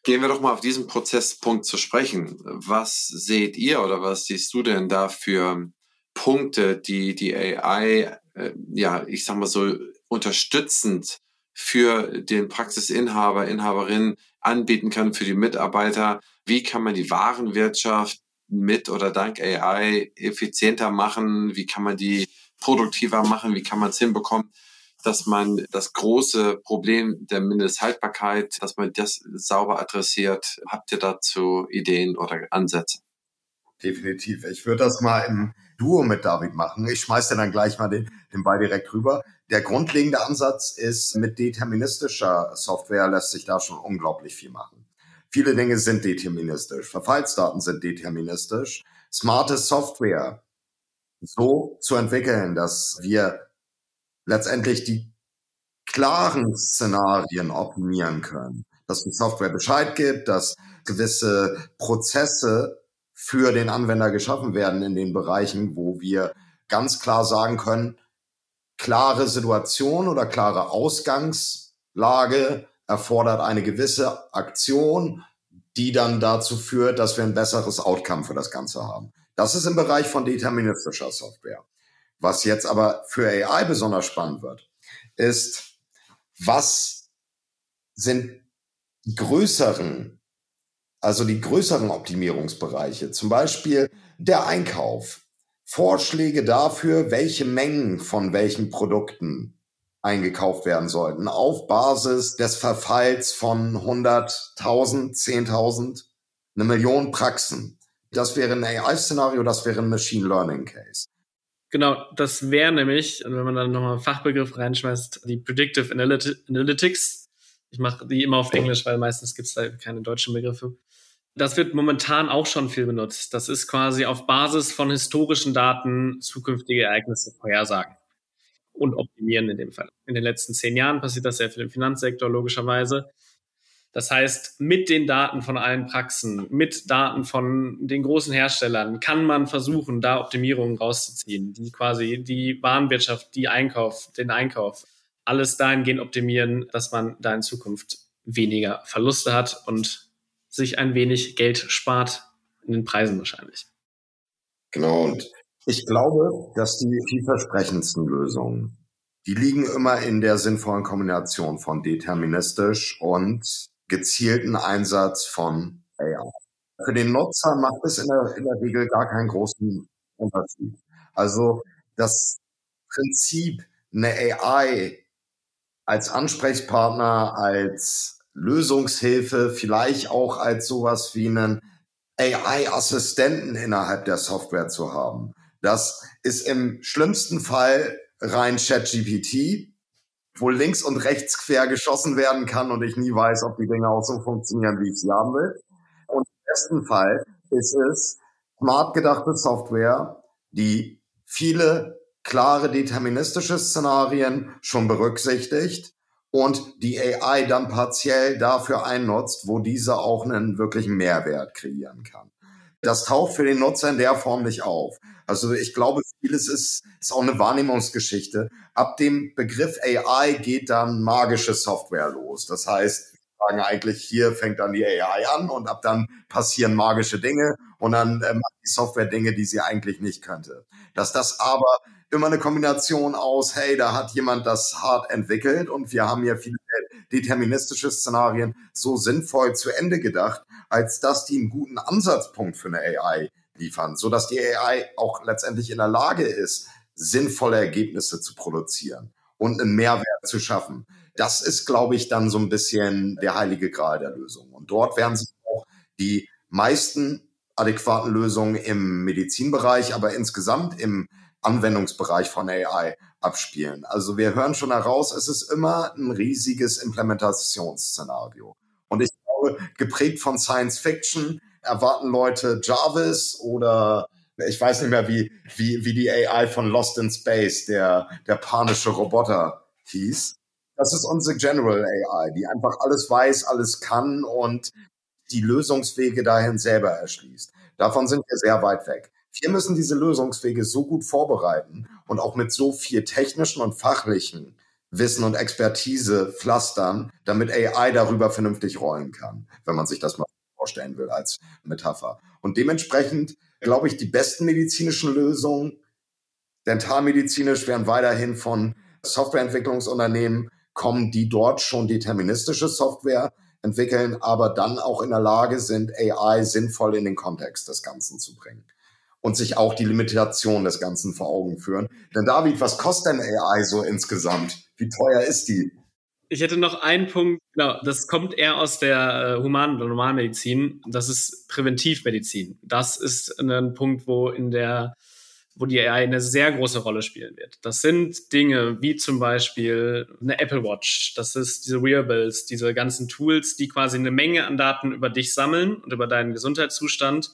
Gehen wir doch mal auf diesen Prozesspunkt zu sprechen. Was seht ihr oder was siehst du denn da für Punkte, die die AI, äh, ja, ich sag mal so, unterstützend für den Praxisinhaber, Inhaberin anbieten kann, für die Mitarbeiter, wie kann man die Warenwirtschaft mit oder dank AI effizienter machen? Wie kann man die produktiver machen? Wie kann man es hinbekommen, dass man das große Problem der Mindesthaltbarkeit, dass man das sauber adressiert? Habt ihr dazu Ideen oder Ansätze? Definitiv. Ich würde das mal im Duo mit David machen. Ich schmeiße dann gleich mal den, den Ball direkt rüber. Der grundlegende Ansatz ist, mit deterministischer Software lässt sich da schon unglaublich viel machen. Viele Dinge sind deterministisch. Verfallsdaten sind deterministisch. Smarte Software so zu entwickeln, dass wir letztendlich die klaren Szenarien optimieren können. Dass die Software Bescheid gibt, dass gewisse Prozesse für den Anwender geschaffen werden in den Bereichen, wo wir ganz klar sagen können, klare Situation oder klare Ausgangslage erfordert eine gewisse Aktion, die dann dazu führt, dass wir ein besseres Outcome für das Ganze haben. Das ist im Bereich von deterministischer Software. Was jetzt aber für AI besonders spannend wird, ist, was sind größeren, also die größeren Optimierungsbereiche, zum Beispiel der Einkauf. Vorschläge dafür, welche Mengen von welchen Produkten eingekauft werden sollten, auf Basis des Verfalls von 100.000, 10.000, eine Million Praxen. Das wäre ein AI-Szenario, das wäre ein Machine Learning Case. Genau, das wäre nämlich, wenn man dann nochmal einen Fachbegriff reinschmeißt, die Predictive Analytics. Ich mache die immer auf Englisch, weil meistens gibt es da keine deutschen Begriffe. Das wird momentan auch schon viel benutzt. Das ist quasi auf Basis von historischen Daten zukünftige Ereignisse vorhersagen und optimieren in dem Fall. In den letzten zehn Jahren passiert das sehr viel im Finanzsektor, logischerweise. Das heißt, mit den Daten von allen Praxen, mit Daten von den großen Herstellern kann man versuchen, da Optimierungen rauszuziehen, die quasi die Warenwirtschaft, die Einkauf, den Einkauf, alles dahingehend optimieren, dass man da in Zukunft weniger Verluste hat und sich ein wenig Geld spart in den Preisen wahrscheinlich. Genau, und ich glaube, dass die vielversprechendsten Lösungen, die liegen immer in der sinnvollen Kombination von deterministisch und gezielten Einsatz von AI. Für den Nutzer macht es in der, in der Regel gar keinen großen Unterschied. Also das Prinzip, eine AI als Ansprechpartner, als Lösungshilfe, vielleicht auch als sowas wie einen AI-Assistenten innerhalb der Software zu haben. Das ist im schlimmsten Fall rein ChatGPT. wo links und rechts quer geschossen werden kann und ich nie weiß, ob die Dinge auch so funktionieren, wie ich sie haben will. Und im besten Fall ist es smart gedachte Software, die viele klare deterministische Szenarien schon berücksichtigt und die AI dann partiell dafür einnutzt, wo diese auch einen wirklichen Mehrwert kreieren kann. Das taucht für den Nutzer in der Form nicht auf. Also ich glaube, vieles ist, ist auch eine Wahrnehmungsgeschichte. Ab dem Begriff AI geht dann magische Software los. Das heißt, wir sagen eigentlich, hier fängt dann die AI an und ab dann passieren magische Dinge und dann äh, macht die Software Dinge, die sie eigentlich nicht könnte. Dass das aber immer eine Kombination aus, hey, da hat jemand das hart entwickelt und wir haben ja viele deterministische Szenarien so sinnvoll zu Ende gedacht, als dass die einen guten Ansatzpunkt für eine AI liefern, so dass die AI auch letztendlich in der Lage ist, sinnvolle Ergebnisse zu produzieren und einen Mehrwert zu schaffen. Das ist, glaube ich, dann so ein bisschen der heilige Gral der Lösung. Und dort werden sich auch die meisten adäquaten Lösungen im Medizinbereich, aber insgesamt im Anwendungsbereich von AI abspielen. Also wir hören schon heraus, es ist immer ein riesiges Implementationsszenario. Und ich glaube, geprägt von Science Fiction erwarten Leute Jarvis oder ich weiß nicht mehr, wie, wie, wie die AI von Lost in Space, der, der panische Roboter hieß. Das ist unsere General AI, die einfach alles weiß, alles kann und die Lösungswege dahin selber erschließt. Davon sind wir sehr weit weg. Wir müssen diese Lösungswege so gut vorbereiten und auch mit so viel technischen und fachlichen Wissen und Expertise pflastern, damit AI darüber vernünftig rollen kann, wenn man sich das mal vorstellen will als Metapher. Und dementsprechend glaube ich, die besten medizinischen Lösungen, dentalmedizinisch, werden weiterhin von Softwareentwicklungsunternehmen kommen, die dort schon deterministische Software entwickeln, aber dann auch in der Lage sind, AI sinnvoll in den Kontext des Ganzen zu bringen und sich auch die Limitation des Ganzen vor Augen führen. Denn David, was kostet denn AI so insgesamt? Wie teuer ist die? Ich hätte noch einen Punkt, genau, das kommt eher aus der äh, Human- oder Normalmedizin. Das ist Präventivmedizin. Das ist ein Punkt, wo in der wo die AI eine sehr große Rolle spielen wird. Das sind Dinge wie zum Beispiel eine Apple Watch. Das ist diese Wearables, diese ganzen Tools, die quasi eine Menge an Daten über dich sammeln und über deinen Gesundheitszustand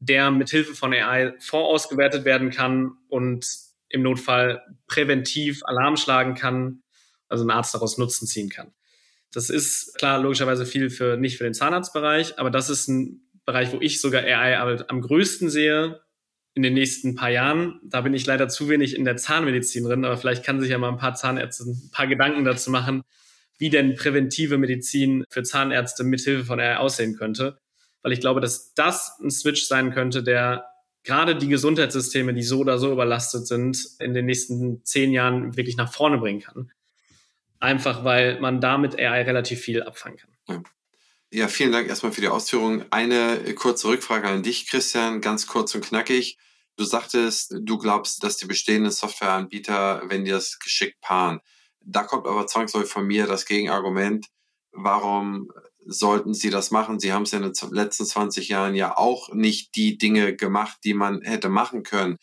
der mit Hilfe von AI vorausgewertet werden kann und im Notfall präventiv Alarm schlagen kann, also ein Arzt daraus Nutzen ziehen kann. Das ist klar logischerweise viel für nicht für den Zahnarztbereich, aber das ist ein Bereich, wo ich sogar AI am größten sehe in den nächsten paar Jahren. Da bin ich leider zu wenig in der Zahnmedizin drin, aber vielleicht kann sich ja mal ein paar Zahnärzte ein paar Gedanken dazu machen, wie denn präventive Medizin für Zahnärzte mit Hilfe von AI aussehen könnte weil ich glaube, dass das ein Switch sein könnte, der gerade die Gesundheitssysteme, die so oder so überlastet sind, in den nächsten zehn Jahren wirklich nach vorne bringen kann. Einfach weil man damit AI relativ viel abfangen kann. Ja. vielen Dank erstmal für die Ausführung. Eine kurze Rückfrage an dich, Christian, ganz kurz und knackig. Du sagtest, du glaubst, dass die bestehenden Softwareanbieter, wenn die das geschickt paaren, da kommt aber zwangsläufig von mir das Gegenargument, warum sollten sie das machen. Sie haben es in den letzten 20 Jahren ja auch nicht die Dinge gemacht, die man hätte machen können.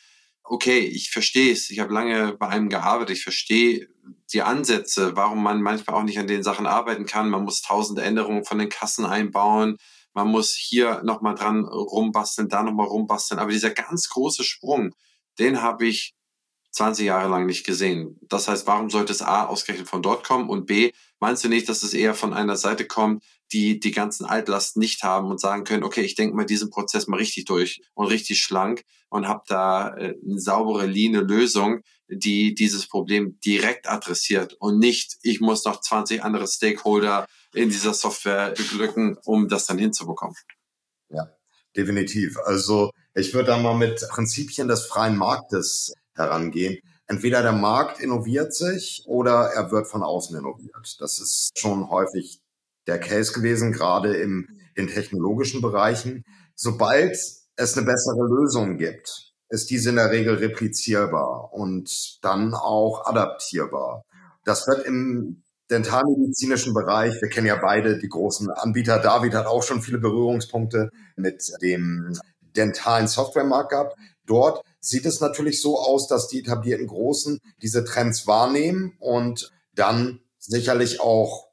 Okay, ich verstehe es. Ich habe lange bei einem gearbeitet. Ich verstehe die Ansätze, warum man manchmal auch nicht an den Sachen arbeiten kann. Man muss tausende Änderungen von den Kassen einbauen. Man muss hier nochmal dran rumbasteln, da nochmal rumbasteln. Aber dieser ganz große Sprung, den habe ich 20 Jahre lang nicht gesehen. Das heißt, warum sollte es A ausgerechnet von dort kommen und B, meinst du nicht, dass es eher von einer Seite kommt, die die ganzen Altlasten nicht haben und sagen können, okay, ich denke mal diesen Prozess mal richtig durch und richtig schlank und habe da äh, eine saubere, leane Lösung, die dieses Problem direkt adressiert und nicht, ich muss noch 20 andere Stakeholder in dieser Software beglücken, um das dann hinzubekommen. Ja, definitiv. Also ich würde da mal mit Prinzipien des freien Marktes herangehen. Entweder der Markt innoviert sich oder er wird von außen innoviert. Das ist schon häufig der Case gewesen, gerade im, in technologischen Bereichen. Sobald es eine bessere Lösung gibt, ist diese in der Regel replizierbar und dann auch adaptierbar. Das wird im dentalmedizinischen Bereich, wir kennen ja beide die großen Anbieter. David hat auch schon viele Berührungspunkte mit dem dentalen Softwaremarkt gehabt. Dort sieht es natürlich so aus, dass die etablierten Großen diese Trends wahrnehmen und dann sicherlich auch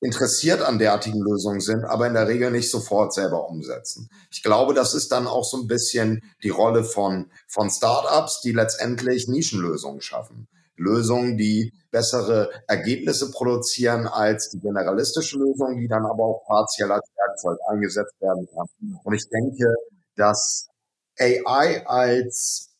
interessiert an derartigen Lösungen sind, aber in der Regel nicht sofort selber umsetzen. Ich glaube, das ist dann auch so ein bisschen die Rolle von, von Startups, die letztendlich Nischenlösungen schaffen. Lösungen, die bessere Ergebnisse produzieren als die generalistische Lösung, die dann aber auch partiell als Werkzeug eingesetzt werden kann. Und ich denke, dass AI als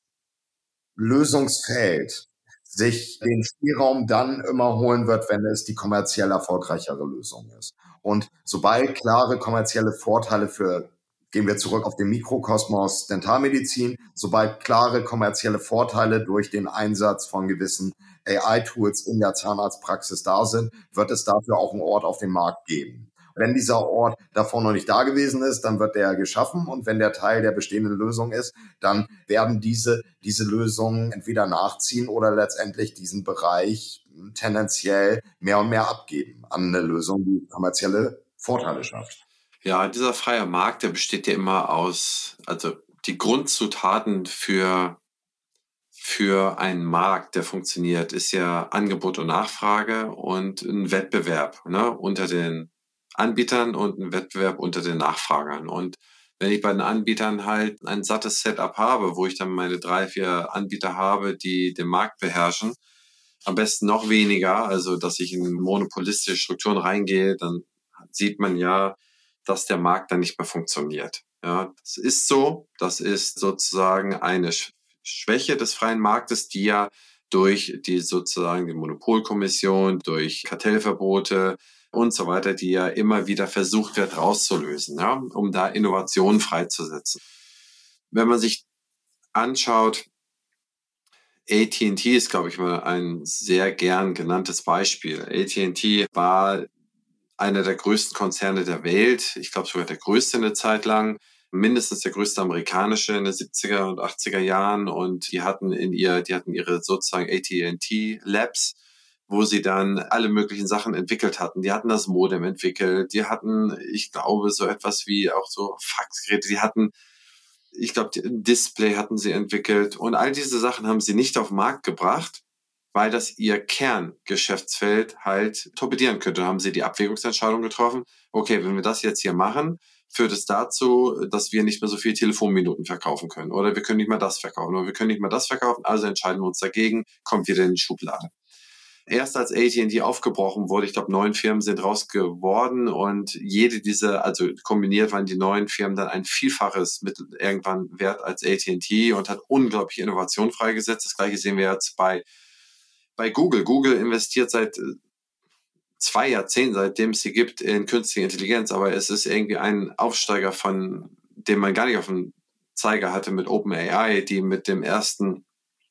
Lösungsfeld sich den Spielraum dann immer holen wird, wenn es die kommerziell erfolgreichere Lösung ist. Und sobald klare kommerzielle Vorteile für gehen wir zurück auf den Mikrokosmos Dentalmedizin, sobald klare kommerzielle Vorteile durch den Einsatz von gewissen AI-Tools in der Zahnarztpraxis da sind, wird es dafür auch einen Ort auf dem Markt geben. Wenn dieser Ort davor noch nicht da gewesen ist, dann wird der geschaffen und wenn der Teil der bestehenden Lösung ist, dann werden diese, diese Lösungen entweder nachziehen oder letztendlich diesen Bereich tendenziell mehr und mehr abgeben an eine Lösung, die kommerzielle Vorteile schafft. Ja, dieser freie Markt, der besteht ja immer aus, also die Grundzutaten für, für einen Markt, der funktioniert, ist ja Angebot und Nachfrage und ein Wettbewerb ne, unter den Anbietern und ein Wettbewerb unter den Nachfragern. Und wenn ich bei den Anbietern halt ein sattes Setup habe, wo ich dann meine drei, vier Anbieter habe, die den Markt beherrschen, am besten noch weniger, also dass ich in monopolistische Strukturen reingehe, dann sieht man ja, dass der Markt dann nicht mehr funktioniert. Ja, das ist so. Das ist sozusagen eine Schwäche des freien Marktes, die ja durch die sozusagen die Monopolkommission, durch Kartellverbote und so weiter, die ja immer wieder versucht wird rauszulösen, ja, um da Innovationen freizusetzen. Wenn man sich anschaut, AT&T ist, glaube ich, mal ein sehr gern genanntes Beispiel. AT&T war einer der größten Konzerne der Welt, ich glaube sogar der größte eine Zeit lang, mindestens der größte amerikanische in den 70er und 80er Jahren und die hatten in ihr, die hatten ihre sozusagen AT&T Labs, wo sie dann alle möglichen Sachen entwickelt hatten. Die hatten das Modem entwickelt, die hatten, ich glaube, so etwas wie auch so Faxgeräte, die hatten ich glaube, ein Display hatten sie entwickelt und all diese Sachen haben sie nicht auf den Markt gebracht, weil das ihr Kerngeschäftsfeld halt torpedieren könnte. Da haben sie die Abwägungsentscheidung getroffen. Okay, wenn wir das jetzt hier machen, führt es dazu, dass wir nicht mehr so viele Telefonminuten verkaufen können. Oder wir können nicht mehr das verkaufen. Oder wir können nicht mehr das verkaufen. Also entscheiden wir uns dagegen, kommt wieder in die Schublade. Erst als AT&T aufgebrochen wurde, ich glaube, neun Firmen sind raus geworden und jede dieser, also kombiniert waren die neuen Firmen dann ein Vielfaches mit irgendwann wert als AT&T und hat unglaubliche Innovation freigesetzt. Das gleiche sehen wir jetzt bei bei Google. Google investiert seit äh, zwei Jahrzehnten, seitdem es sie gibt, in künstliche Intelligenz, aber es ist irgendwie ein Aufsteiger von, dem man gar nicht auf dem Zeiger hatte mit OpenAI, die mit dem ersten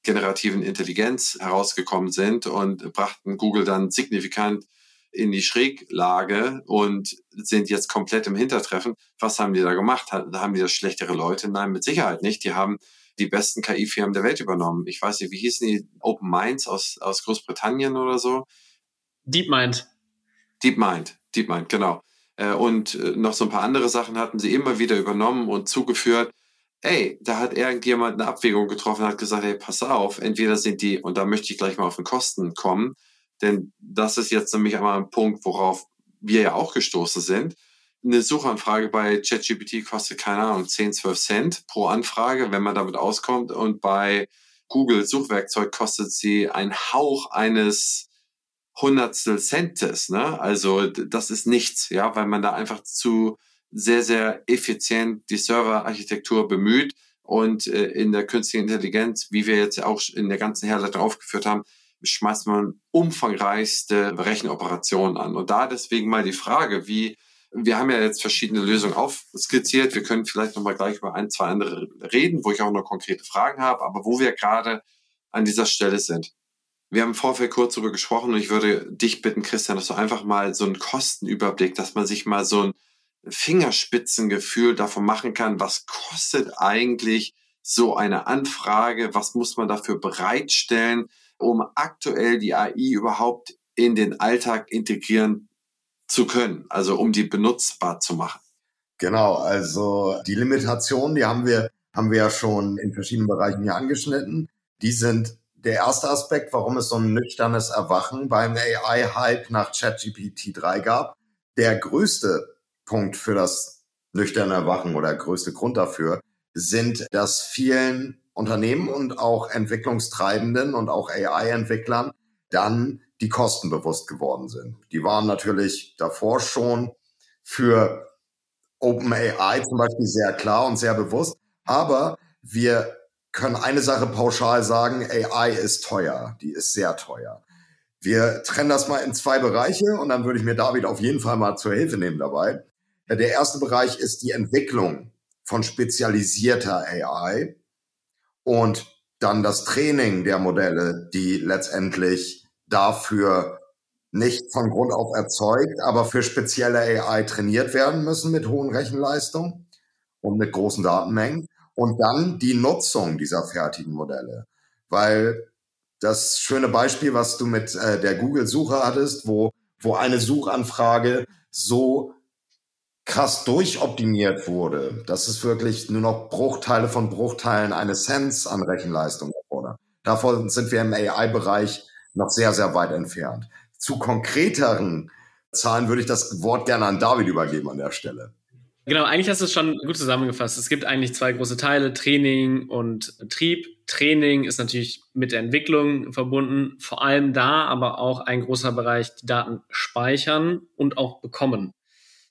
generativen Intelligenz herausgekommen sind und brachten Google dann signifikant in die Schräglage und sind jetzt komplett im Hintertreffen. Was haben die da gemacht? Haben die da schlechtere Leute? Nein, mit Sicherheit nicht. Die haben die besten KI-Firmen der Welt übernommen. Ich weiß nicht, wie hießen die? Open Minds aus, aus Großbritannien oder so? DeepMind. DeepMind, DeepMind, genau. Äh, und äh, noch so ein paar andere Sachen hatten sie immer wieder übernommen und zugeführt. Ey, da hat irgendjemand eine Abwägung getroffen, hat gesagt, hey, pass auf, entweder sind die, und da möchte ich gleich mal auf den Kosten kommen, denn das ist jetzt nämlich einmal ein Punkt, worauf wir ja auch gestoßen sind eine Suchanfrage bei ChatGPT kostet, keine Ahnung, 10, 12 Cent pro Anfrage, wenn man damit auskommt. Und bei Google Suchwerkzeug kostet sie ein Hauch eines Hundertstel Centes. Ne? Also das ist nichts, ja, weil man da einfach zu sehr, sehr effizient die Serverarchitektur bemüht und äh, in der künstlichen Intelligenz, wie wir jetzt auch in der ganzen Herleitung aufgeführt haben, schmeißt man umfangreichste Rechenoperationen an. Und da deswegen mal die Frage, wie wir haben ja jetzt verschiedene Lösungen aufskizziert. Wir können vielleicht nochmal gleich über ein, zwei andere reden, wo ich auch noch konkrete Fragen habe, aber wo wir gerade an dieser Stelle sind. Wir haben im Vorfeld kurz darüber gesprochen und ich würde dich bitten, Christian, dass du einfach mal so einen Kostenüberblick, dass man sich mal so ein Fingerspitzengefühl davon machen kann, was kostet eigentlich so eine Anfrage, was muss man dafür bereitstellen, um aktuell die AI überhaupt in den Alltag integrieren zu können, also um die benutzbar zu machen. Genau, also die Limitationen, die haben wir, haben wir ja schon in verschiedenen Bereichen hier angeschnitten. Die sind der erste Aspekt, warum es so ein nüchternes Erwachen beim AI-Hype nach ChatGPT 3 gab. Der größte Punkt für das nüchterne Erwachen oder größte Grund dafür sind, dass vielen Unternehmen und auch Entwicklungstreibenden und auch AI-Entwicklern dann die Kosten bewusst geworden sind. Die waren natürlich davor schon für OpenAI zum Beispiel sehr klar und sehr bewusst. Aber wir können eine Sache pauschal sagen, AI ist teuer, die ist sehr teuer. Wir trennen das mal in zwei Bereiche und dann würde ich mir David auf jeden Fall mal zur Hilfe nehmen dabei. Der erste Bereich ist die Entwicklung von spezialisierter AI und dann das Training der Modelle, die letztendlich dafür nicht von Grund auf erzeugt, aber für spezielle AI trainiert werden müssen mit hohen Rechenleistungen und mit großen Datenmengen. Und dann die Nutzung dieser fertigen Modelle. Weil das schöne Beispiel, was du mit äh, der Google-Suche hattest, wo, wo eine Suchanfrage so krass durchoptimiert wurde, dass es wirklich nur noch Bruchteile von Bruchteilen eines Cents an Rechenleistung erfordert. Davon sind wir im AI-Bereich noch sehr, sehr weit entfernt. Zu konkreteren Zahlen würde ich das Wort gerne an David übergeben an der Stelle. Genau, eigentlich hast du es schon gut zusammengefasst. Es gibt eigentlich zwei große Teile, Training und Betrieb. Training ist natürlich mit der Entwicklung verbunden, vor allem da, aber auch ein großer Bereich, die Daten speichern und auch bekommen.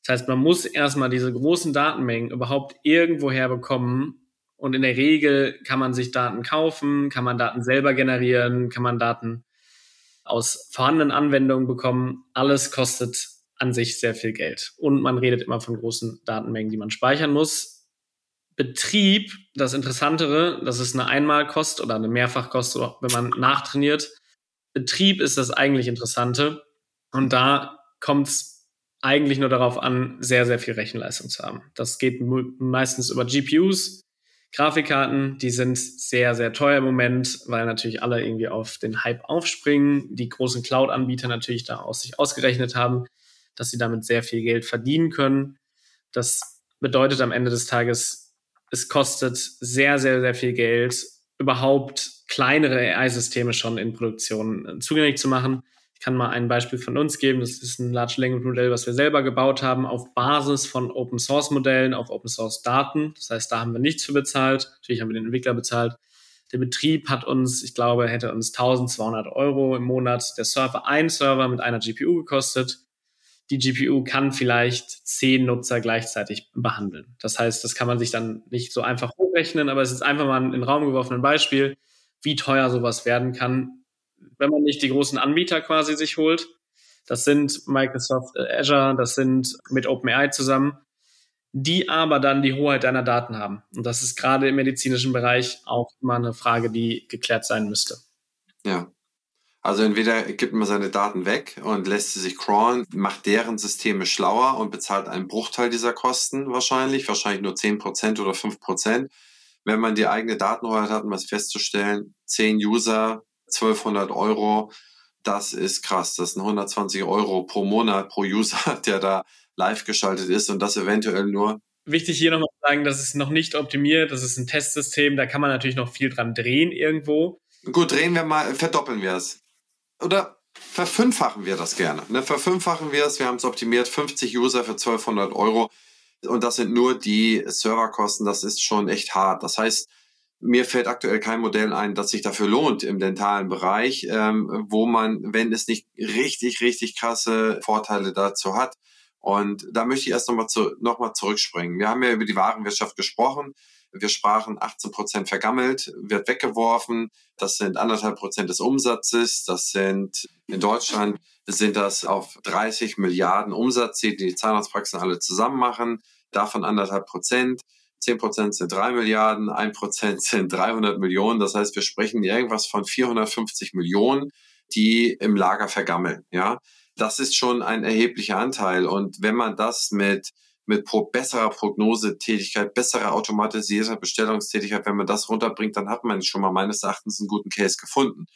Das heißt, man muss erstmal diese großen Datenmengen überhaupt irgendwo herbekommen. Und in der Regel kann man sich Daten kaufen, kann man Daten selber generieren, kann man Daten aus vorhandenen Anwendungen bekommen. Alles kostet an sich sehr viel Geld. Und man redet immer von großen Datenmengen, die man speichern muss. Betrieb, das Interessantere, das ist eine Einmalkost oder eine Mehrfachkost, wenn man nachtrainiert. Betrieb ist das eigentlich Interessante. Und da kommt es eigentlich nur darauf an, sehr, sehr viel Rechenleistung zu haben. Das geht meistens über GPUs, Grafikkarten, die sind sehr, sehr teuer im Moment, weil natürlich alle irgendwie auf den Hype aufspringen, die großen Cloud-Anbieter natürlich da aus sich ausgerechnet haben, dass sie damit sehr viel Geld verdienen können. Das bedeutet am Ende des Tages, es kostet sehr, sehr, sehr viel Geld, überhaupt kleinere AI-Systeme schon in Produktion äh, zugänglich zu machen. Kann mal ein Beispiel von uns geben. Das ist ein Large Language Modell, was wir selber gebaut haben auf Basis von Open Source Modellen, auf Open Source Daten. Das heißt, da haben wir nichts für bezahlt. Natürlich haben wir den Entwickler bezahlt. Der Betrieb hat uns, ich glaube, hätte uns 1200 Euro im Monat der Server, ein Server mit einer GPU gekostet die GPU kann vielleicht zehn Nutzer gleichzeitig behandeln. Das heißt, das kann man sich dann nicht so einfach hochrechnen, aber es ist einfach mal ein in den Raum geworfenes Beispiel, wie teuer sowas werden kann, wenn man nicht die großen Anbieter quasi sich holt. Das sind Microsoft äh, Azure, das sind mit OpenAI zusammen, die aber dann die Hoheit deiner Daten haben. Und das ist gerade im medizinischen Bereich auch immer eine Frage, die geklärt sein müsste. Ja, also entweder gibt man seine Daten weg und lässt sie sich crawlen, macht deren Systeme schlauer und bezahlt einen Bruchteil dieser Kosten wahrscheinlich, wahrscheinlich nur 10% oder 5%. Wenn man die eigene Datenhoheit hat, um es festzustellen, 10 User, 1200 Euro, das ist krass. Das sind 120 Euro pro Monat pro User, der da live geschaltet ist und das eventuell nur Wichtig hier nochmal sagen, das ist noch nicht optimiert, das ist ein Testsystem, da kann man natürlich noch viel dran drehen irgendwo. Gut, drehen wir mal, verdoppeln wir es oder verfünffachen wir das gerne. Ne? Verfünffachen wir es, wir haben es optimiert, 50 User für 1200 Euro. Und das sind nur die Serverkosten, das ist schon echt hart. Das heißt, mir fällt aktuell kein Modell ein, das sich dafür lohnt im dentalen Bereich, ähm, wo man, wenn es nicht richtig, richtig krasse Vorteile dazu hat. Und da möchte ich erst nochmal zu, noch zurückspringen. Wir haben ja über die Warenwirtschaft gesprochen. Wir sprachen 18 Prozent vergammelt, wird weggeworfen. Das sind anderthalb Prozent des Umsatzes. Das sind in Deutschland sind das auf 30 Milliarden Umsatz, die die Zahnarztpraxen alle zusammen machen. Davon anderthalb Prozent. 10 Prozent sind 3 Milliarden, 1 Prozent sind 300 Millionen. Das heißt, wir sprechen irgendwas von 450 Millionen, die im Lager vergammeln. Ja, das ist schon ein erheblicher Anteil. Und wenn man das mit mit pro besserer Prognosetätigkeit, besserer automatisierter Bestellungstätigkeit, wenn man das runterbringt, dann hat man schon mal meines Erachtens einen guten Case gefunden.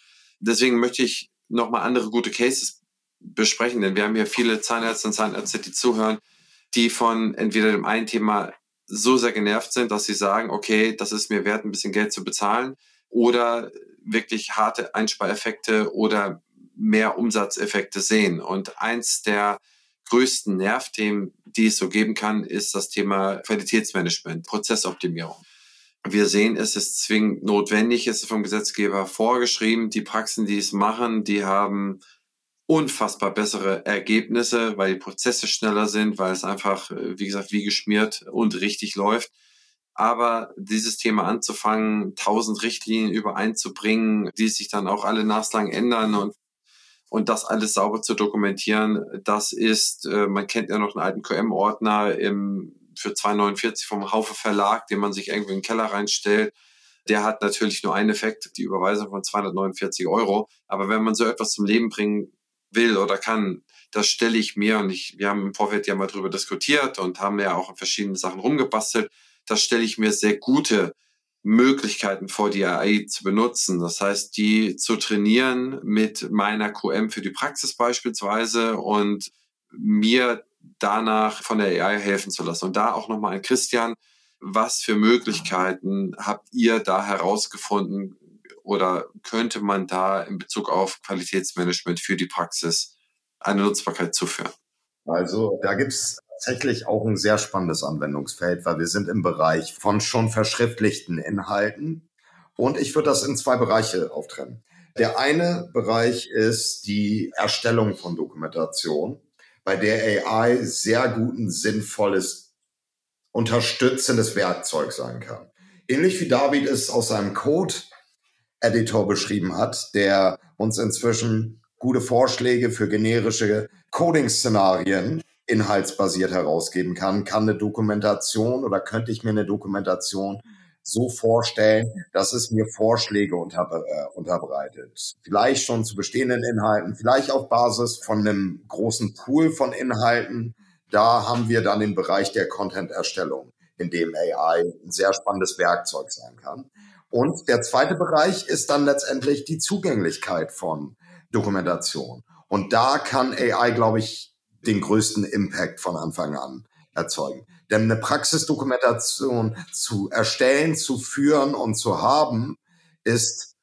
Deswegen möchte ich nochmal andere gute Cases besprechen, denn wir haben hier viele Zahnärzte und Zahnärzte, die zuhören, die von entweder dem einen Thema so sehr genervt sind, dass sie sagen, okay, das ist mir wert, ein bisschen Geld zu bezahlen, oder wirklich harte Einspareffekte oder mehr Umsatzeffekte sehen. Und eins der größten Nervthemen, die es so geben kann, ist das Thema Qualitätsmanagement, Prozessoptimierung. Wir sehen, es ist zwingend notwendig, es ist vom Gesetzgeber vorgeschrieben. Die Praxen, die es machen, die haben unfassbar bessere Ergebnisse, weil die Prozesse schneller sind, weil es einfach, wie gesagt, wie geschmiert und richtig läuft. Aber dieses Thema anzufangen, tausend Richtlinien übereinzubringen, die sich dann auch alle naslang ändern und und das alles sauber zu dokumentieren, das ist, äh, man kennt ja noch einen alten QM-Ordner im, für 2,49 vom Haufe Verlag, den man sich irgendwie in den Keller reinstellt. Der hat natürlich nur einen Effekt, die Überweisung von 249 Euro. Aber wenn man so etwas zum Leben bringen will oder kann, das stelle ich mir und ich, wir haben im Vorfeld ja mal drüber diskutiert und haben ja auch an verschiedenen Sachen rumgebastelt. Das stelle ich mir sehr gute Möglichkeiten vor, die AI zu benutzen. Das heißt, die zu trainieren mit meiner QM für die Praxis beispielsweise und mir danach von der AI helfen zu lassen. Und da auch nochmal an Christian, was für Möglichkeiten habt ihr da herausgefunden oder könnte man da in Bezug auf Qualitätsmanagement für die Praxis eine Nutzbarkeit zuführen? Also da gibt's tatsächlich auch ein sehr spannendes Anwendungsfeld, weil wir sind im Bereich von schon verschriftlichten Inhalten. Und ich würde das in zwei Bereiche auftrennen. Der eine Bereich ist die Erstellung von Dokumentation, bei der AI sehr gut ein sinnvolles, unterstützendes Werkzeug sein kann. Ähnlich wie David es aus seinem Code-Editor beschrieben hat, der uns inzwischen gute Vorschläge für generische Coding-Szenarien inhaltsbasiert herausgeben kann, kann eine Dokumentation oder könnte ich mir eine Dokumentation so vorstellen, dass es mir Vorschläge unter, äh, unterbreitet. Vielleicht schon zu bestehenden Inhalten, vielleicht auf Basis von einem großen Pool von Inhalten. Da haben wir dann den Bereich der Content-Erstellung, in dem AI ein sehr spannendes Werkzeug sein kann. Und der zweite Bereich ist dann letztendlich die Zugänglichkeit von Dokumentation. Und da kann AI, glaube ich, den größten Impact von Anfang an erzeugen. Denn eine Praxisdokumentation zu erstellen, zu führen und zu haben, ist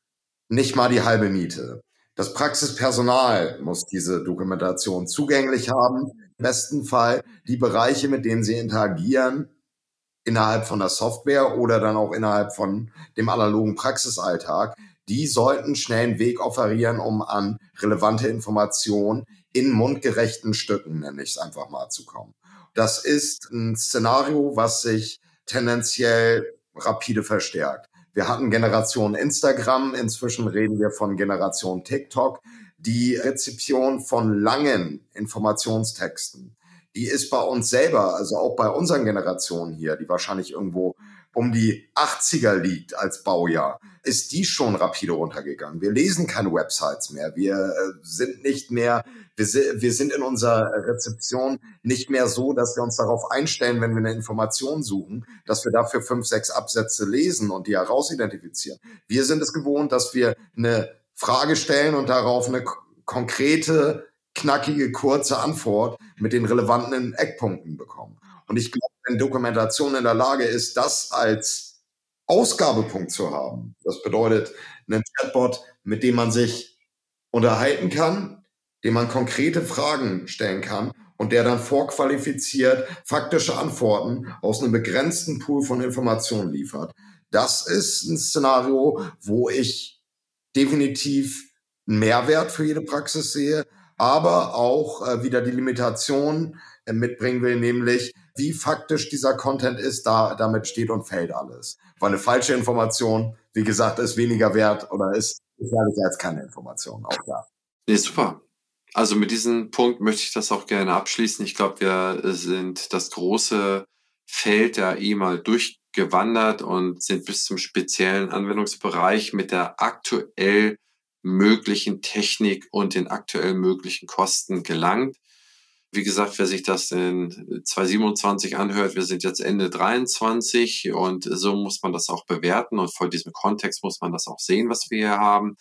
nicht mal die halbe Miete. Das Praxispersonal muss diese Dokumentation zugänglich haben. Im besten Fall die Bereiche, mit denen sie interagieren, innerhalb von der Software oder dann auch innerhalb von dem analogen Praxisalltag, die sollten schnell einen Weg offerieren, um an relevante Informationen in mundgerechten Stücken, nenne ich es einfach mal, zu kommen. Das ist ein Szenario, was sich tendenziell rapide verstärkt. Wir hatten Generation Instagram, inzwischen reden wir von Generation TikTok. Die Rezeption von langen Informationstexten, die ist bei uns selber, also auch bei unseren Generationen hier, die wahrscheinlich irgendwo um die 80er liegt als Baujahr, ist die schon rapide runtergegangen. Wir lesen keine Websites mehr. Wir äh, sind nicht mehr, wir, wir sind in unserer Rezeption nicht mehr so, dass wir uns darauf einstellen, wenn wir eine Information suchen, dass wir dafür fünf, sechs Absätze lesen und die herausidentifizieren. Wir sind es gewohnt, dass wir eine Frage stellen und darauf eine konkrete, knackige, kurze Antwort mit den relevanten Eckpunkten bekommen. Und ich glaube, wenn Dokumentation in der Lage ist, das als Ausgabepunkt zu haben, das bedeutet einen Chatbot, mit dem man sich unterhalten kann, dem man konkrete Fragen stellen kann und der dann vorqualifiziert faktische Antworten aus einem begrenzten Pool von Informationen liefert. Das ist ein Szenario, wo ich definitiv einen Mehrwert für jede Praxis sehe, aber auch äh, wieder die Limitation äh, mitbringen will, nämlich wie faktisch dieser Content ist, da damit steht und fällt alles. Weil eine falsche Information, wie gesagt, ist weniger wert oder ist gefährlicher als keine Information, auch da. Nee, super. Also mit diesem Punkt möchte ich das auch gerne abschließen. Ich glaube, wir sind das große Feld der AI mal durchgewandert und sind bis zum speziellen Anwendungsbereich mit der aktuell möglichen Technik und den aktuell möglichen Kosten gelangt. Wie gesagt, wer sich das in 2027 anhört, wir sind jetzt Ende 23 und so muss man das auch bewerten und vor diesem Kontext muss man das auch sehen, was wir hier haben.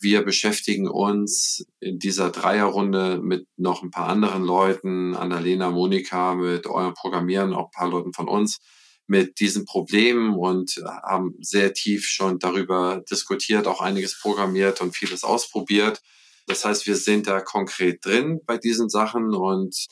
Wir beschäftigen uns in dieser Dreierrunde mit noch ein paar anderen Leuten, Annalena, Monika, mit euren Programmieren, auch ein paar Leuten von uns, mit diesen Problemen und haben sehr tief schon darüber diskutiert, auch einiges programmiert und vieles ausprobiert. Das heißt, wir sind da konkret drin bei diesen Sachen und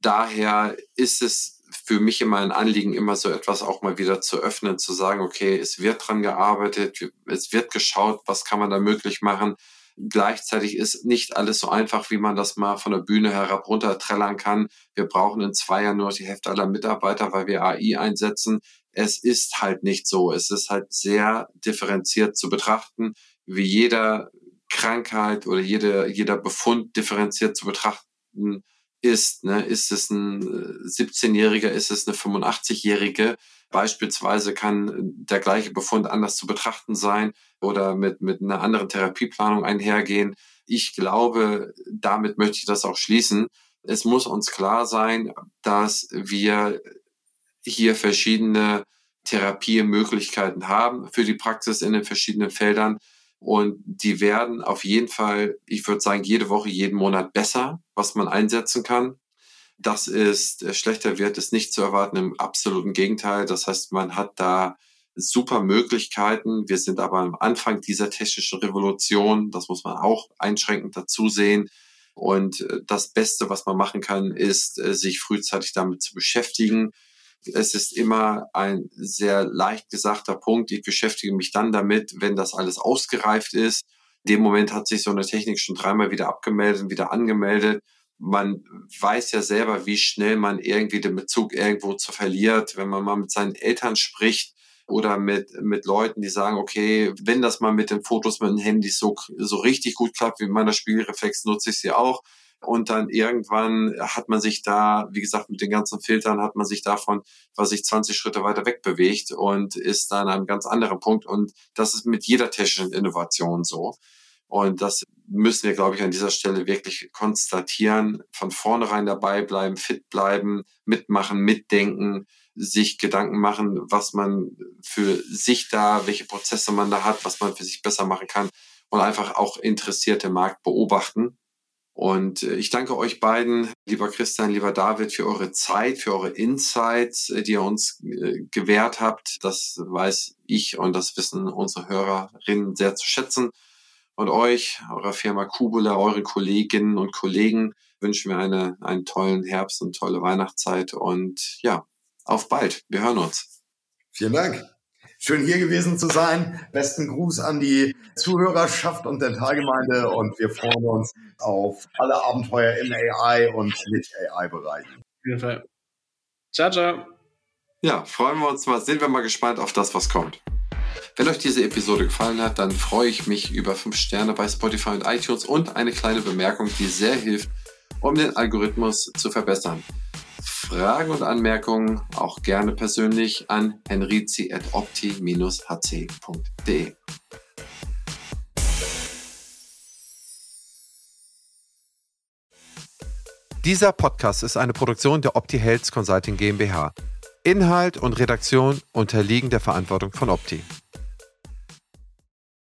daher ist es für mich immer ein Anliegen, immer so etwas auch mal wieder zu öffnen, zu sagen, okay, es wird dran gearbeitet, es wird geschaut, was kann man da möglich machen. Gleichzeitig ist nicht alles so einfach, wie man das mal von der Bühne herab runterträllern kann. Wir brauchen in zwei Jahren nur die Hälfte aller Mitarbeiter, weil wir AI einsetzen. Es ist halt nicht so. Es ist halt sehr differenziert zu betrachten, wie jeder Krankheit oder jede, jeder Befund differenziert zu betrachten ist. Ne? Ist es ein 17-Jähriger, ist es eine 85-Jährige? Beispielsweise kann der gleiche Befund anders zu betrachten sein oder mit, mit einer anderen Therapieplanung einhergehen. Ich glaube, damit möchte ich das auch schließen. Es muss uns klar sein, dass wir hier verschiedene Therapiemöglichkeiten haben für die Praxis in den verschiedenen Feldern. Und die werden auf jeden Fall, ich würde sagen, jede Woche, jeden Monat besser, was man einsetzen kann. Das ist, äh, schlechter Wert ist nicht zu erwarten, im absoluten Gegenteil. Das heißt, man hat da super Möglichkeiten. Wir sind aber am Anfang dieser technischen Revolution. Das muss man auch einschränkend dazu sehen. Und äh, das Beste, was man machen kann, ist, äh, sich frühzeitig damit zu beschäftigen es ist immer ein sehr leicht gesagter Punkt. Ich beschäftige mich dann damit, wenn das alles ausgereift ist. In dem Moment hat sich so eine Technik schon dreimal wieder abgemeldet und wieder angemeldet. Man weiß ja selber, wie schnell man irgendwie den Bezug irgendwo zu verliert, wenn man mal mit seinen Eltern spricht oder mit, mit Leuten, die sagen, okay, wenn das mal mit den Fotos mit den Handys so, so richtig gut klappt, wie meiner Spielreflex, nutze ich sie auch und dann irgendwann hat man sich da, wie gesagt, mit den ganzen Filtern hat man sich davon, was ich 20 Schritte weiter weg bewegt und ist dann an einem ganz anderen Punkt. Und das ist mit jeder technischen Innovation so. Und das müssen wir, glaube ich, an dieser Stelle wirklich konstatieren, von vornherein dabei bleiben, fit bleiben, mitmachen, mitdenken, sich Gedanken machen, was man für sich da, welche Prozesse man da hat, was man für sich besser machen kann und einfach auch interessierte Markt beobachten und äh, ich danke euch beiden, lieber Christian, lieber David, für eure Zeit, für eure Insights, äh, die ihr uns äh, gewährt habt. Das weiß ich und das wissen unsere Hörerinnen sehr zu schätzen. Und euch, eurer Firma Kubula, eure Kolleginnen und Kollegen wünschen wir eine, einen tollen Herbst und tolle Weihnachtszeit. Und ja, auf bald. Wir hören uns. Vielen Dank. Schön hier gewesen zu sein. Besten Gruß an die Zuhörerschaft und Dentalgemeinde und wir freuen uns auf alle Abenteuer im AI und mit AI-Bereichen. Auf jeden Fall. Ciao, ciao. Ja, freuen wir uns mal. Sind wir mal gespannt auf das, was kommt. Wenn euch diese Episode gefallen hat, dann freue ich mich über 5 Sterne bei Spotify und iTunes und eine kleine Bemerkung, die sehr hilft, um den Algorithmus zu verbessern. Fragen und Anmerkungen auch gerne persönlich an henrizi.opti-hc.de. Dieser Podcast ist eine Produktion der Opti Health Consulting GmbH. Inhalt und Redaktion unterliegen der Verantwortung von Opti.